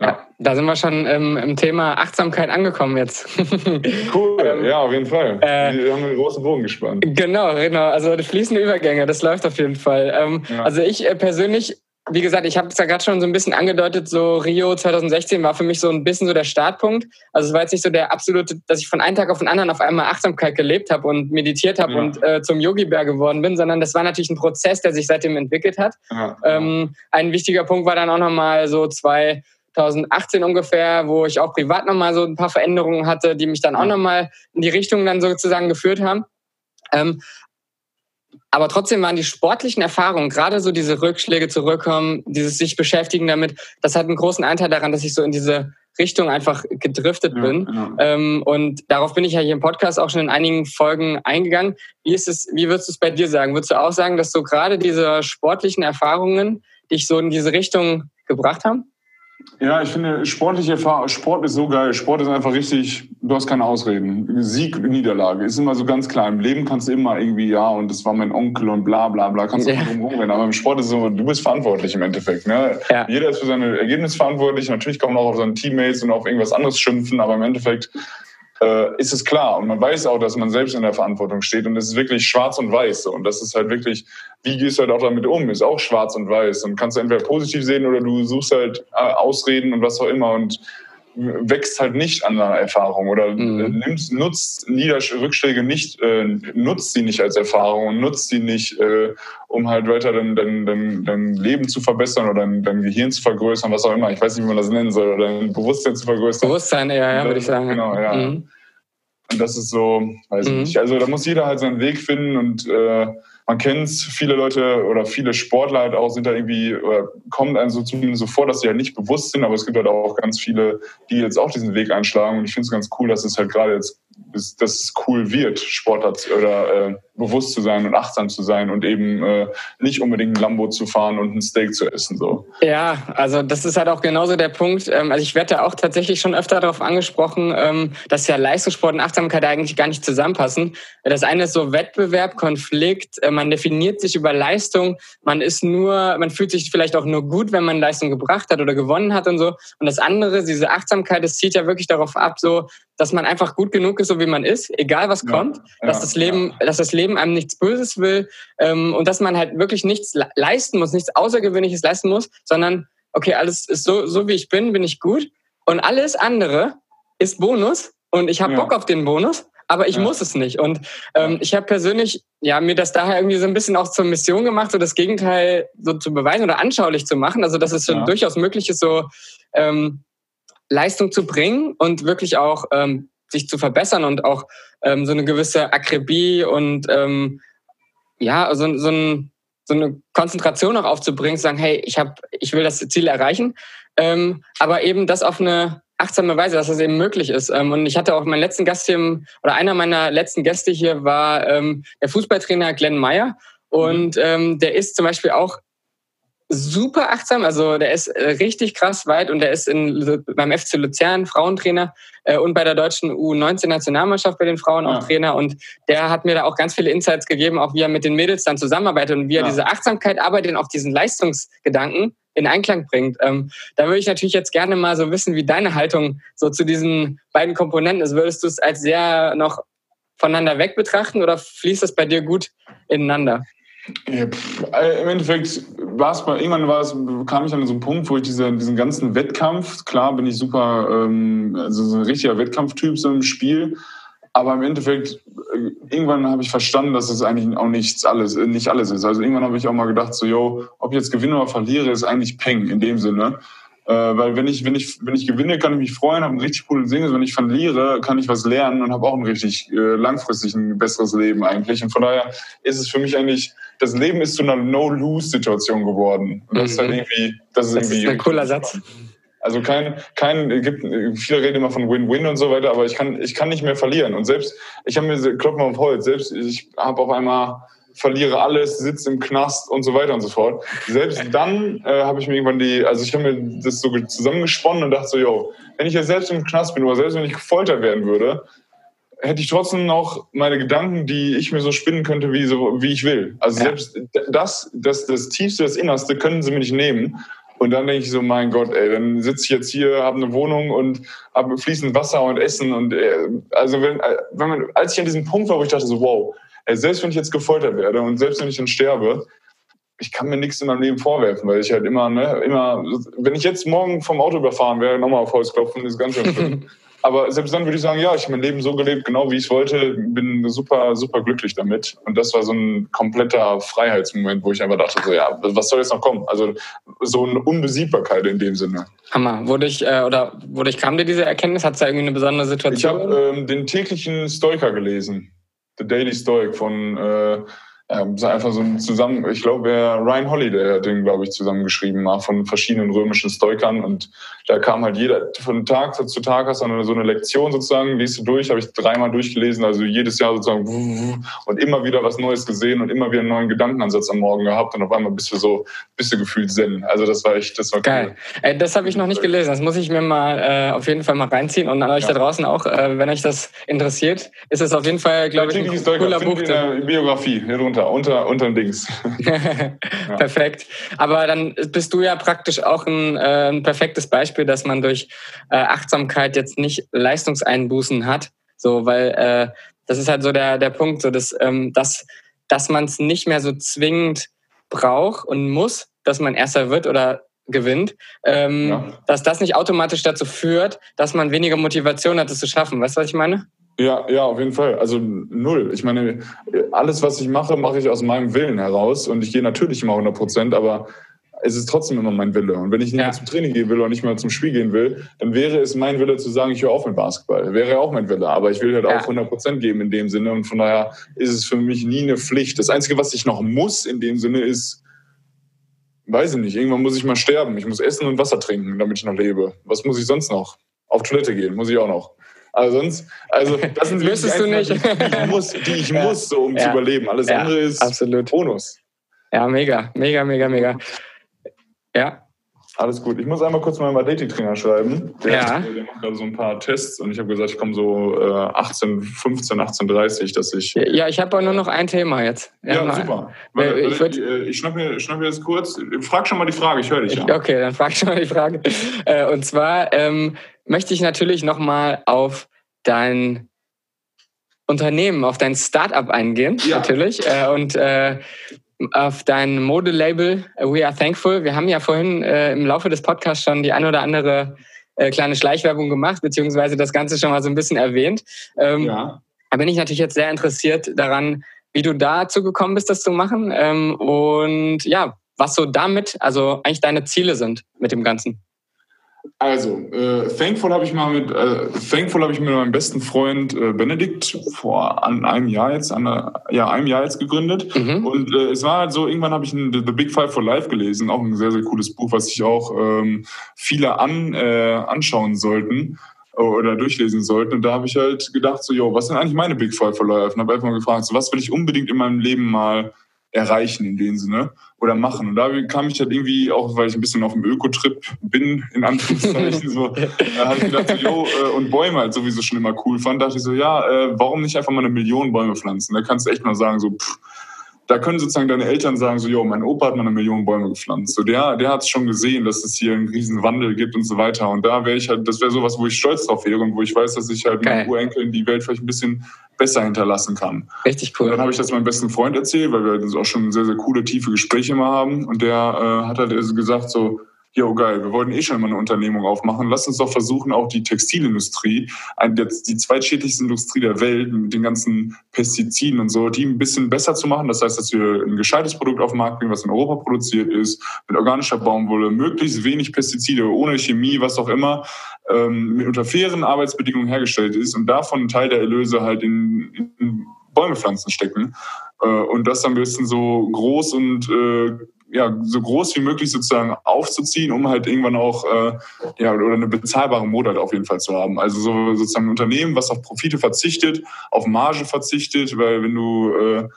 Ja, da sind wir schon ähm, im Thema Achtsamkeit angekommen jetzt. cool, ähm, ja, auf jeden Fall. Äh, wir haben einen großen Bogen gespannt. Genau, genau. Also fließende Übergänge, das läuft auf jeden Fall. Ähm, ja. Also ich äh, persönlich wie gesagt, ich habe es ja gerade schon so ein bisschen angedeutet, so Rio 2016 war für mich so ein bisschen so der Startpunkt. Also es war jetzt nicht so der absolute, dass ich von einem Tag auf den anderen auf einmal Achtsamkeit gelebt habe und meditiert habe ja. und äh, zum Yogi-Bär geworden bin, sondern das war natürlich ein Prozess, der sich seitdem entwickelt hat. Ja. Ähm, ein wichtiger Punkt war dann auch nochmal so 2018 ungefähr, wo ich auch privat nochmal so ein paar Veränderungen hatte, die mich dann auch nochmal in die Richtung dann sozusagen geführt haben. Ähm, aber trotzdem waren die sportlichen Erfahrungen, gerade so diese Rückschläge zurückkommen, dieses sich beschäftigen damit, das hat einen großen Anteil daran, dass ich so in diese Richtung einfach gedriftet bin. Ja, ähm, und darauf bin ich ja hier im Podcast auch schon in einigen Folgen eingegangen. Wie ist es, wie würdest du es bei dir sagen? Würdest du auch sagen, dass so gerade diese sportlichen Erfahrungen dich so in diese Richtung gebracht haben? Ja, ich finde, sportliche Erfahrung, Sport ist so geil. Sport ist einfach richtig, du hast keine Ausreden. Sieg, Niederlage ist immer so ganz klar. Im Leben kannst du immer irgendwie, ja, und das war mein Onkel und bla bla bla, kannst du ja. drum rumrennen. Aber im Sport ist so, du bist verantwortlich im Endeffekt. Ne? Ja. Jeder ist für seine Ergebnisse verantwortlich. Natürlich kann man auch auf seine Teammates und auf irgendwas anderes schimpfen, aber im Endeffekt äh, ist es klar. Und man weiß auch, dass man selbst in der Verantwortung steht. Und es ist wirklich schwarz und weiß. Und das ist halt wirklich, wie gehst du halt auch damit um? Ist auch schwarz und weiß. Und kannst du entweder positiv sehen oder du suchst halt äh, Ausreden und was auch immer. Und wächst halt nicht an einer Erfahrung oder mhm. nimmst, nutzt Niederrückschläge nicht, äh, nutzt sie nicht als Erfahrung und nutzt sie nicht, äh, um halt weiter dein, dein, dein, dein Leben zu verbessern oder dein, dein Gehirn zu vergrößern, was auch immer. Ich weiß nicht, wie man das nennen soll, oder dein Bewusstsein zu vergrößern. Bewusstsein, ja, ja, würde ich sagen. Genau, ja. Mhm. Und das ist so, weiß ich mhm. nicht. Also da muss jeder halt seinen Weg finden und äh, man kennt es, viele Leute oder viele Sportler halt auch sind da irgendwie, oder kommt einem so zumindest so vor, dass sie halt nicht bewusst sind, aber es gibt halt auch ganz viele, die jetzt auch diesen Weg einschlagen und ich finde es ganz cool, dass es halt gerade jetzt dass es cool wird, Sportler oder äh, bewusst zu sein und achtsam zu sein und eben äh, nicht unbedingt ein Lambo zu fahren und ein Steak zu essen. So. Ja, also das ist halt auch genauso der Punkt. Ähm, also ich werde da auch tatsächlich schon öfter darauf angesprochen, ähm, dass ja Leistungssport und Achtsamkeit eigentlich gar nicht zusammenpassen. Das eine ist so Wettbewerb, Konflikt, äh, man definiert sich über Leistung, man ist nur, man fühlt sich vielleicht auch nur gut, wenn man Leistung gebracht hat oder gewonnen hat und so. Und das andere, diese Achtsamkeit, das zieht ja wirklich darauf ab, so dass man einfach gut genug ist, so wie man ist, egal was ja, kommt, ja, dass das Leben, ja. dass das Leben einem nichts Böses will ähm, und dass man halt wirklich nichts leisten muss, nichts Außergewöhnliches leisten muss, sondern okay, alles ist so, so wie ich bin, bin ich gut und alles andere ist Bonus und ich habe Bock auf den Bonus, aber ich muss es nicht. Und ähm, ich habe persönlich ja mir das daher irgendwie so ein bisschen auch zur Mission gemacht, so das Gegenteil so zu beweisen oder anschaulich zu machen. Also dass es schon durchaus möglich ist, so ähm, Leistung zu bringen und wirklich auch ähm, sich zu verbessern und auch ähm, so eine gewisse Akribie und ähm, ja, so, so, ein, so eine Konzentration auch aufzubringen, zu sagen, hey, ich habe, ich will das Ziel erreichen, ähm, aber eben das auf eine achtsame Weise, dass das eben möglich ist. Ähm, und ich hatte auch meinen letzten Gast hier, oder einer meiner letzten Gäste hier war ähm, der Fußballtrainer Glenn Meyer. Und ähm, der ist zum Beispiel auch super achtsam. Also der ist äh, richtig krass weit und der ist in, beim FC Luzern Frauentrainer äh, und bei der deutschen U19-Nationalmannschaft bei den Frauen auch ja. Trainer. Und der hat mir da auch ganz viele Insights gegeben, auch wie er mit den Mädels dann zusammenarbeitet und wie er ja. diese Achtsamkeit, aber den auch diesen Leistungsgedanken in Einklang bringt. Ähm, da würde ich natürlich jetzt gerne mal so wissen, wie deine Haltung so zu diesen beiden Komponenten ist. Würdest du es als sehr noch voneinander weg betrachten oder fließt das bei dir gut ineinander? Ja, pff, äh, Im Endeffekt war es bei, irgendwann war es, kam ich an so einen Punkt, wo ich diese, diesen ganzen Wettkampf, klar bin ich super, ähm, also so ein richtiger Wettkampftyp so im Spiel, aber im Endeffekt, äh, irgendwann habe ich verstanden, dass es eigentlich auch nichts alles, äh, nicht alles ist. Also irgendwann habe ich auch mal gedacht, so, yo, ob ich jetzt gewinne oder verliere, ist eigentlich Peng in dem Sinne. Äh, weil wenn ich, wenn, ich, wenn ich gewinne, kann ich mich freuen, habe einen richtig coolen Sinn. Wenn ich verliere, kann ich was lernen und habe auch ein richtig äh, langfristig ein besseres Leben eigentlich. Und von daher ist es für mich eigentlich, das Leben ist zu einer No-Lose-Situation geworden. Und das mhm. ist halt mhm. irgendwie, das ist das irgendwie. Ist ein cooler Satz. Also kein, kein, gibt, viele reden immer von Win-Win und so weiter, aber ich kann, ich kann nicht mehr verlieren. Und selbst, ich habe mir, klopfen auf Holz, selbst, ich habe auf einmal, verliere alles, sitze im Knast und so weiter und so fort. Selbst dann äh, habe ich mir irgendwann die, also ich habe mir das so zusammengesponnen und dachte so, yo, wenn ich jetzt selbst im Knast bin oder selbst wenn ich gefoltert werden würde, hätte ich trotzdem noch meine Gedanken, die ich mir so spinnen könnte, wie, so, wie ich will. Also ja. selbst das, das, das Tiefste, das Innerste können sie mir nicht nehmen. Und dann denke ich so, mein Gott, ey, dann sitze ich jetzt hier, habe eine Wohnung und habe fließend Wasser und Essen. Und äh, also wenn, äh, wenn man, als ich an diesem Punkt war, wo ich dachte so, wow, ey, selbst wenn ich jetzt gefoltert werde und selbst wenn ich dann sterbe, ich kann mir nichts in meinem Leben vorwerfen, weil ich halt immer, ne, immer, wenn ich jetzt morgen vom Auto überfahren wäre, nochmal auf Holz klopfen, ist ganz schön schlimm. Aber selbst dann würde ich sagen, ja, ich habe mein Leben so gelebt, genau wie ich es wollte, bin super, super glücklich damit. Und das war so ein kompletter Freiheitsmoment, wo ich einfach dachte, so, ja, was soll jetzt noch kommen? Also so eine Unbesiegbarkeit in dem Sinne. Hammer. Wodurch, äh, oder wodurch kam dir diese Erkenntnis? Hat es da irgendwie eine besondere Situation? Ich habe ähm, den täglichen Stoiker gelesen. The Daily Stoic von äh, ähm, einfach so ein zusammen, ich glaube, Ryan Holiday hat den, glaube ich, zusammengeschrieben, mal von verschiedenen römischen Stoikern und da kam halt jeder, von Tag zu Tag hast du so eine Lektion sozusagen, liest du durch, habe ich dreimal durchgelesen, also jedes Jahr sozusagen und immer wieder was Neues gesehen und immer wieder einen neuen Gedankenansatz am Morgen gehabt und auf einmal bist du so, bist du gefühlt Zen. Also das war echt, das war geil. Äh, das habe ich noch nicht gelesen, das muss ich mir mal äh, auf jeden Fall mal reinziehen und an euch ja. da draußen auch, äh, wenn euch das interessiert, ist es auf jeden Fall, glaube ich, ein cooler Buch. In der Biografie hier drunter, unter, unter dem Dings. ja. Perfekt. Aber dann bist du ja praktisch auch ein, äh, ein perfektes Beispiel, dass man durch äh, Achtsamkeit jetzt nicht Leistungseinbußen hat. So, weil äh, das ist halt so der, der Punkt, so dass, ähm, dass, dass man es nicht mehr so zwingend braucht und muss, dass man Erster wird oder gewinnt, ähm, ja. dass das nicht automatisch dazu führt, dass man weniger Motivation hat, es zu schaffen. Weißt du, was ich meine? Ja, ja, auf jeden Fall. Also null. Ich meine, alles, was ich mache, mache ich aus meinem Willen heraus und ich gehe natürlich immer 100 Prozent, aber es ist trotzdem immer mein Wille. Und wenn ich nicht ja. mehr zum Training gehen will oder nicht mehr zum Spiel gehen will, dann wäre es mein Wille zu sagen, ich höre auf mit Basketball. Wäre auch mein Wille. Aber ich will halt ja. auch 100 Prozent geben in dem Sinne. Und von daher ist es für mich nie eine Pflicht. Das Einzige, was ich noch muss in dem Sinne ist, weiß ich nicht, irgendwann muss ich mal sterben. Ich muss essen und Wasser trinken, damit ich noch lebe. Was muss ich sonst noch? Auf Toilette gehen, muss ich auch noch. Also sonst, also das sind Müsstest du nicht. Die, die ich muss, die ich ja. muss, so um ja. zu überleben. Alles andere ist absolut. Bonus. Ja, mega, mega, mega, mega. Ja. Alles gut. Ich muss einmal kurz mal meinem Athletiktrainer schreiben. Der, ja. der macht gerade so ein paar Tests und ich habe gesagt, ich komme so äh, 18, 15, 18, 30, dass ich. Ja, ich habe aber nur noch ein Thema jetzt. Ja, ja super. Weil, ich, ich, äh, ich schnapp mir, schnapp mir jetzt kurz. Frag schon mal die Frage, ich höre dich ja. Okay, dann frag schon mal die Frage. Äh, und zwar ähm, möchte ich natürlich nochmal auf dein Unternehmen, auf dein Startup eingehen, ja. natürlich. Äh, und äh, auf dein Modelabel We Are Thankful. Wir haben ja vorhin äh, im Laufe des Podcasts schon die ein oder andere äh, kleine Schleichwerbung gemacht, beziehungsweise das Ganze schon mal so ein bisschen erwähnt. Ähm, ja. Da bin ich natürlich jetzt sehr interessiert daran, wie du dazu gekommen bist, das zu machen. Ähm, und ja, was so damit, also eigentlich deine Ziele sind mit dem Ganzen. Also, äh, Thankful habe ich mal mit äh, Thankful habe ich mit meinem besten Freund äh, Benedikt vor an einem Jahr jetzt, an, ja, einem Jahr jetzt gegründet. Mhm. Und äh, es war halt so, irgendwann habe ich ein, The Big Five for Life gelesen, auch ein sehr, sehr cooles Buch, was sich auch ähm, viele an, äh, anschauen sollten oder durchlesen sollten. Und da habe ich halt gedacht, so, yo, was sind eigentlich meine Big Five for Life? Und habe einfach mal gefragt, so, was will ich unbedingt in meinem Leben mal erreichen in dem Sinne oder machen. Und da kam ich halt irgendwie, auch weil ich ein bisschen auf dem Ökotrip bin, in Anführungszeichen, so, da habe ich gedacht, so, yo, äh, und Bäume halt sowieso schon immer cool fand, dachte ich so, ja, äh, warum nicht einfach mal eine Million Bäume pflanzen? Da kannst du echt mal sagen, so, pff, da können sozusagen deine Eltern sagen, so, jo, mein Opa hat mal eine Million Bäume gepflanzt. So, der, der hat es schon gesehen, dass es hier einen riesen Wandel gibt und so weiter. Und da wäre ich halt, das wäre sowas, wo ich stolz drauf wäre und wo ich weiß, dass ich halt Geil. meinen Urenkeln die Welt vielleicht ein bisschen besser hinterlassen kann. Richtig cool. Und dann habe ich das meinem besten Freund erzählt, weil wir auch schon sehr, sehr coole, tiefe Gespräche immer haben. Und der äh, hat halt gesagt so, jo geil, wir wollten eh schon mal eine Unternehmung aufmachen, lass uns doch versuchen, auch die Textilindustrie, die zweitschädlichste Industrie der Welt mit den ganzen Pestiziden und so, die ein bisschen besser zu machen. Das heißt, dass wir ein gescheites Produkt auf den Markt bringen, was in Europa produziert ist, mit organischer Baumwolle, möglichst wenig Pestizide, ohne Chemie, was auch immer, ähm, unter fairen Arbeitsbedingungen hergestellt ist und davon einen Teil der Erlöse halt in, in Bäume pflanzen stecken. Äh, und das am besten so groß und äh, ja, so groß wie möglich sozusagen aufzuziehen, um halt irgendwann auch äh, ja, oder eine bezahlbare Mode halt auf jeden Fall zu haben. Also so sozusagen ein Unternehmen, was auf Profite verzichtet, auf Marge verzichtet, weil wenn du äh,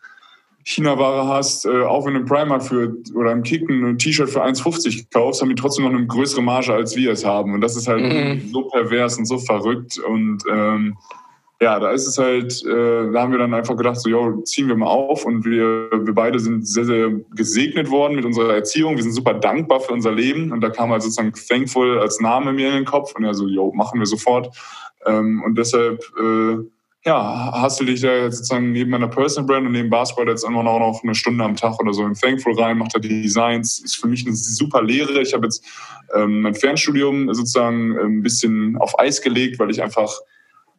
China-Ware hast, äh, auch wenn du im Primark für oder im Kicken ein T-Shirt für 1,50 kaufst, haben die trotzdem noch eine größere Marge, als wir es haben. Und das ist halt mhm. so pervers und so verrückt und ähm, ja, da ist es halt, äh, da haben wir dann einfach gedacht, so, jo, ziehen wir mal auf und wir, wir beide sind sehr, sehr gesegnet worden mit unserer Erziehung. Wir sind super dankbar für unser Leben und da kam halt sozusagen Thankful als Name mir in den Kopf und ja, so, jo, machen wir sofort. Ähm, und deshalb, äh, ja, hassel ich da jetzt sozusagen neben meiner Personal Brand und neben Basketball jetzt immer noch eine Stunde am Tag oder so in Thankful rein, macht da die Designs. Ist für mich eine super Lehre. Ich habe jetzt ähm, mein Fernstudium sozusagen ein bisschen auf Eis gelegt, weil ich einfach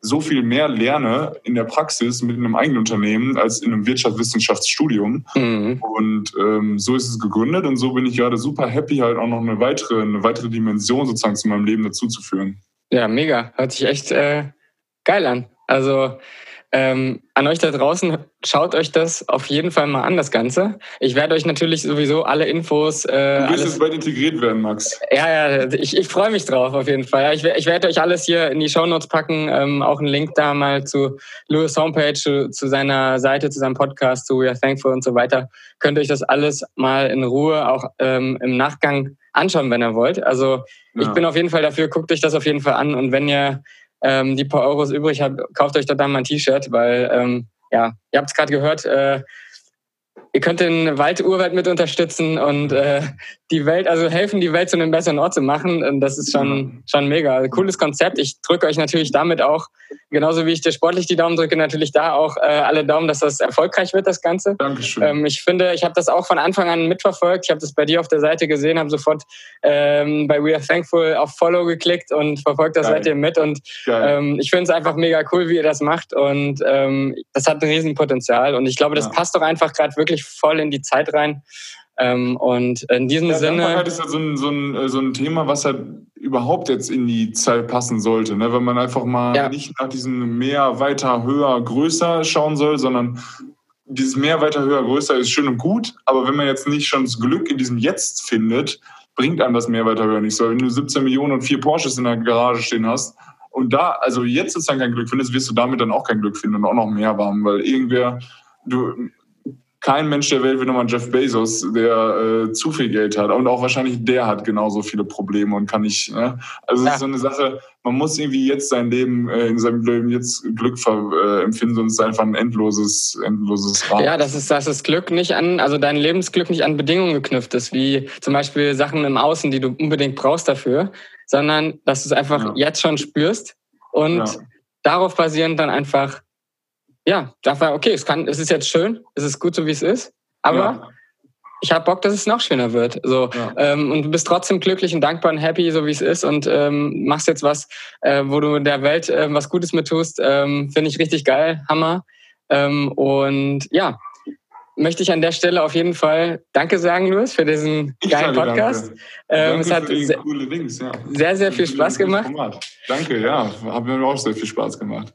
so viel mehr lerne in der Praxis mit einem eigenen Unternehmen als in einem Wirtschaftswissenschaftsstudium. Mhm. Und ähm, so ist es gegründet und so bin ich gerade super happy, halt auch noch eine weitere, eine weitere Dimension sozusagen zu meinem Leben dazuzuführen. Ja, mega. Hört sich echt äh, geil an. Also ähm, an euch da draußen, schaut euch das auf jeden Fall mal an, das Ganze. Ich werde euch natürlich sowieso alle Infos. Äh, du wirst jetzt bald integriert werden, Max. Ja, ja, ich, ich freue mich drauf auf jeden Fall. Ich, ich werde euch alles hier in die Shownotes packen. Ähm, auch einen Link da mal zu Louis Homepage, zu, zu, seiner Seite, zu seinem Podcast, zu We Are Thankful und so weiter. Könnt ihr euch das alles mal in Ruhe auch ähm, im Nachgang anschauen, wenn ihr wollt. Also ja. ich bin auf jeden Fall dafür, guckt euch das auf jeden Fall an. Und wenn ihr ähm, die paar Euros übrig habt, kauft euch da dann mal ein T-Shirt, weil ähm, ja, ihr habt es gerade gehört, äh, ihr könnt den Wald Urwald mit unterstützen und äh, die Welt, also helfen, die Welt zu einem besseren Ort zu machen. Und das ist schon, schon mega. Also, cooles Konzept. Ich drücke euch natürlich damit auch, genauso wie ich dir sportlich die Daumen drücke, natürlich da auch äh, alle Daumen, dass das erfolgreich wird, das Ganze. Dankeschön. Ähm, ich finde, ich habe das auch von Anfang an mitverfolgt. Ich habe das bei dir auf der Seite gesehen, habe sofort ähm, bei We Are Thankful auf Follow geklickt und verfolgt das Geil. seitdem mit. Und ähm, ich finde es einfach mega cool, wie ihr das macht. Und ähm, das hat ein Riesenpotenzial. Und ich glaube, das ja. passt doch einfach gerade wirklich voll in die Zeit rein. Ähm, und in diesem ja, Sinne. Dankbarkeit ist ja so ein, so, ein, äh, so ein Thema, was halt überhaupt jetzt in die Zeit passen sollte. Ne? Wenn man einfach mal ja. nicht nach diesem mehr, weiter, höher, größer schauen soll, sondern dieses mehr, weiter, höher, größer ist schön und gut. Aber wenn man jetzt nicht schon das Glück in diesem Jetzt findet, bringt einem das mehr, weiter, höher nicht so. Wenn du 17 Millionen und vier Porsches in der Garage stehen hast, und da, also jetzt sozusagen kein Glück findest, wirst du damit dann auch kein Glück finden und auch noch mehr haben, weil irgendwer, du, kein Mensch der Welt will nochmal Jeff Bezos, der äh, zu viel Geld hat. Und auch wahrscheinlich der hat genauso viele Probleme und kann nicht. Ne? Also es ja. ist so eine Sache, man muss irgendwie jetzt sein Leben, äh, in seinem Leben jetzt Glück äh, empfinden, sonst ist es einfach ein endloses, endloses Rad. Ja, das ist, dass das Glück nicht an, also dein Lebensglück nicht an Bedingungen geknüpft ist, wie zum Beispiel Sachen im Außen, die du unbedingt brauchst dafür, sondern dass du es einfach ja. jetzt schon spürst und ja. darauf basierend dann einfach ja, dachte war, okay, es kann, es ist jetzt schön, es ist gut so wie es ist, aber ja. ich habe Bock, dass es noch schöner wird. So ja. ähm, und du bist trotzdem glücklich und dankbar und happy, so wie es ist und ähm, machst jetzt was, äh, wo du der Welt äh, was Gutes mit tust. Ähm, Finde ich richtig geil, Hammer. Ähm, und ja, möchte ich an der Stelle auf jeden Fall Danke sagen, Louis, für diesen ich geilen Podcast. Ähm, es hat sehr, Links, ja. sehr, sehr viel Spaß gemacht. Danke, ja, hat mir auch sehr viel Spaß gemacht.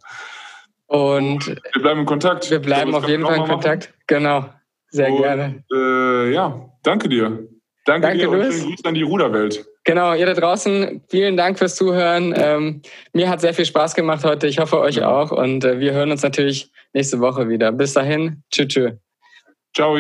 Und wir bleiben in Kontakt. Wir bleiben glaube, auf jeden Fall in Kontakt. Machen. Genau. Sehr und, gerne. Äh, ja, danke dir. Danke, danke dir und schönen Gruß an die Ruderwelt. Genau, ihr da draußen, vielen Dank fürs Zuhören. Ähm, mir hat sehr viel Spaß gemacht heute. Ich hoffe euch ja. auch. Und äh, wir hören uns natürlich nächste Woche wieder. Bis dahin. Tschüss. Tschüss. Ciao.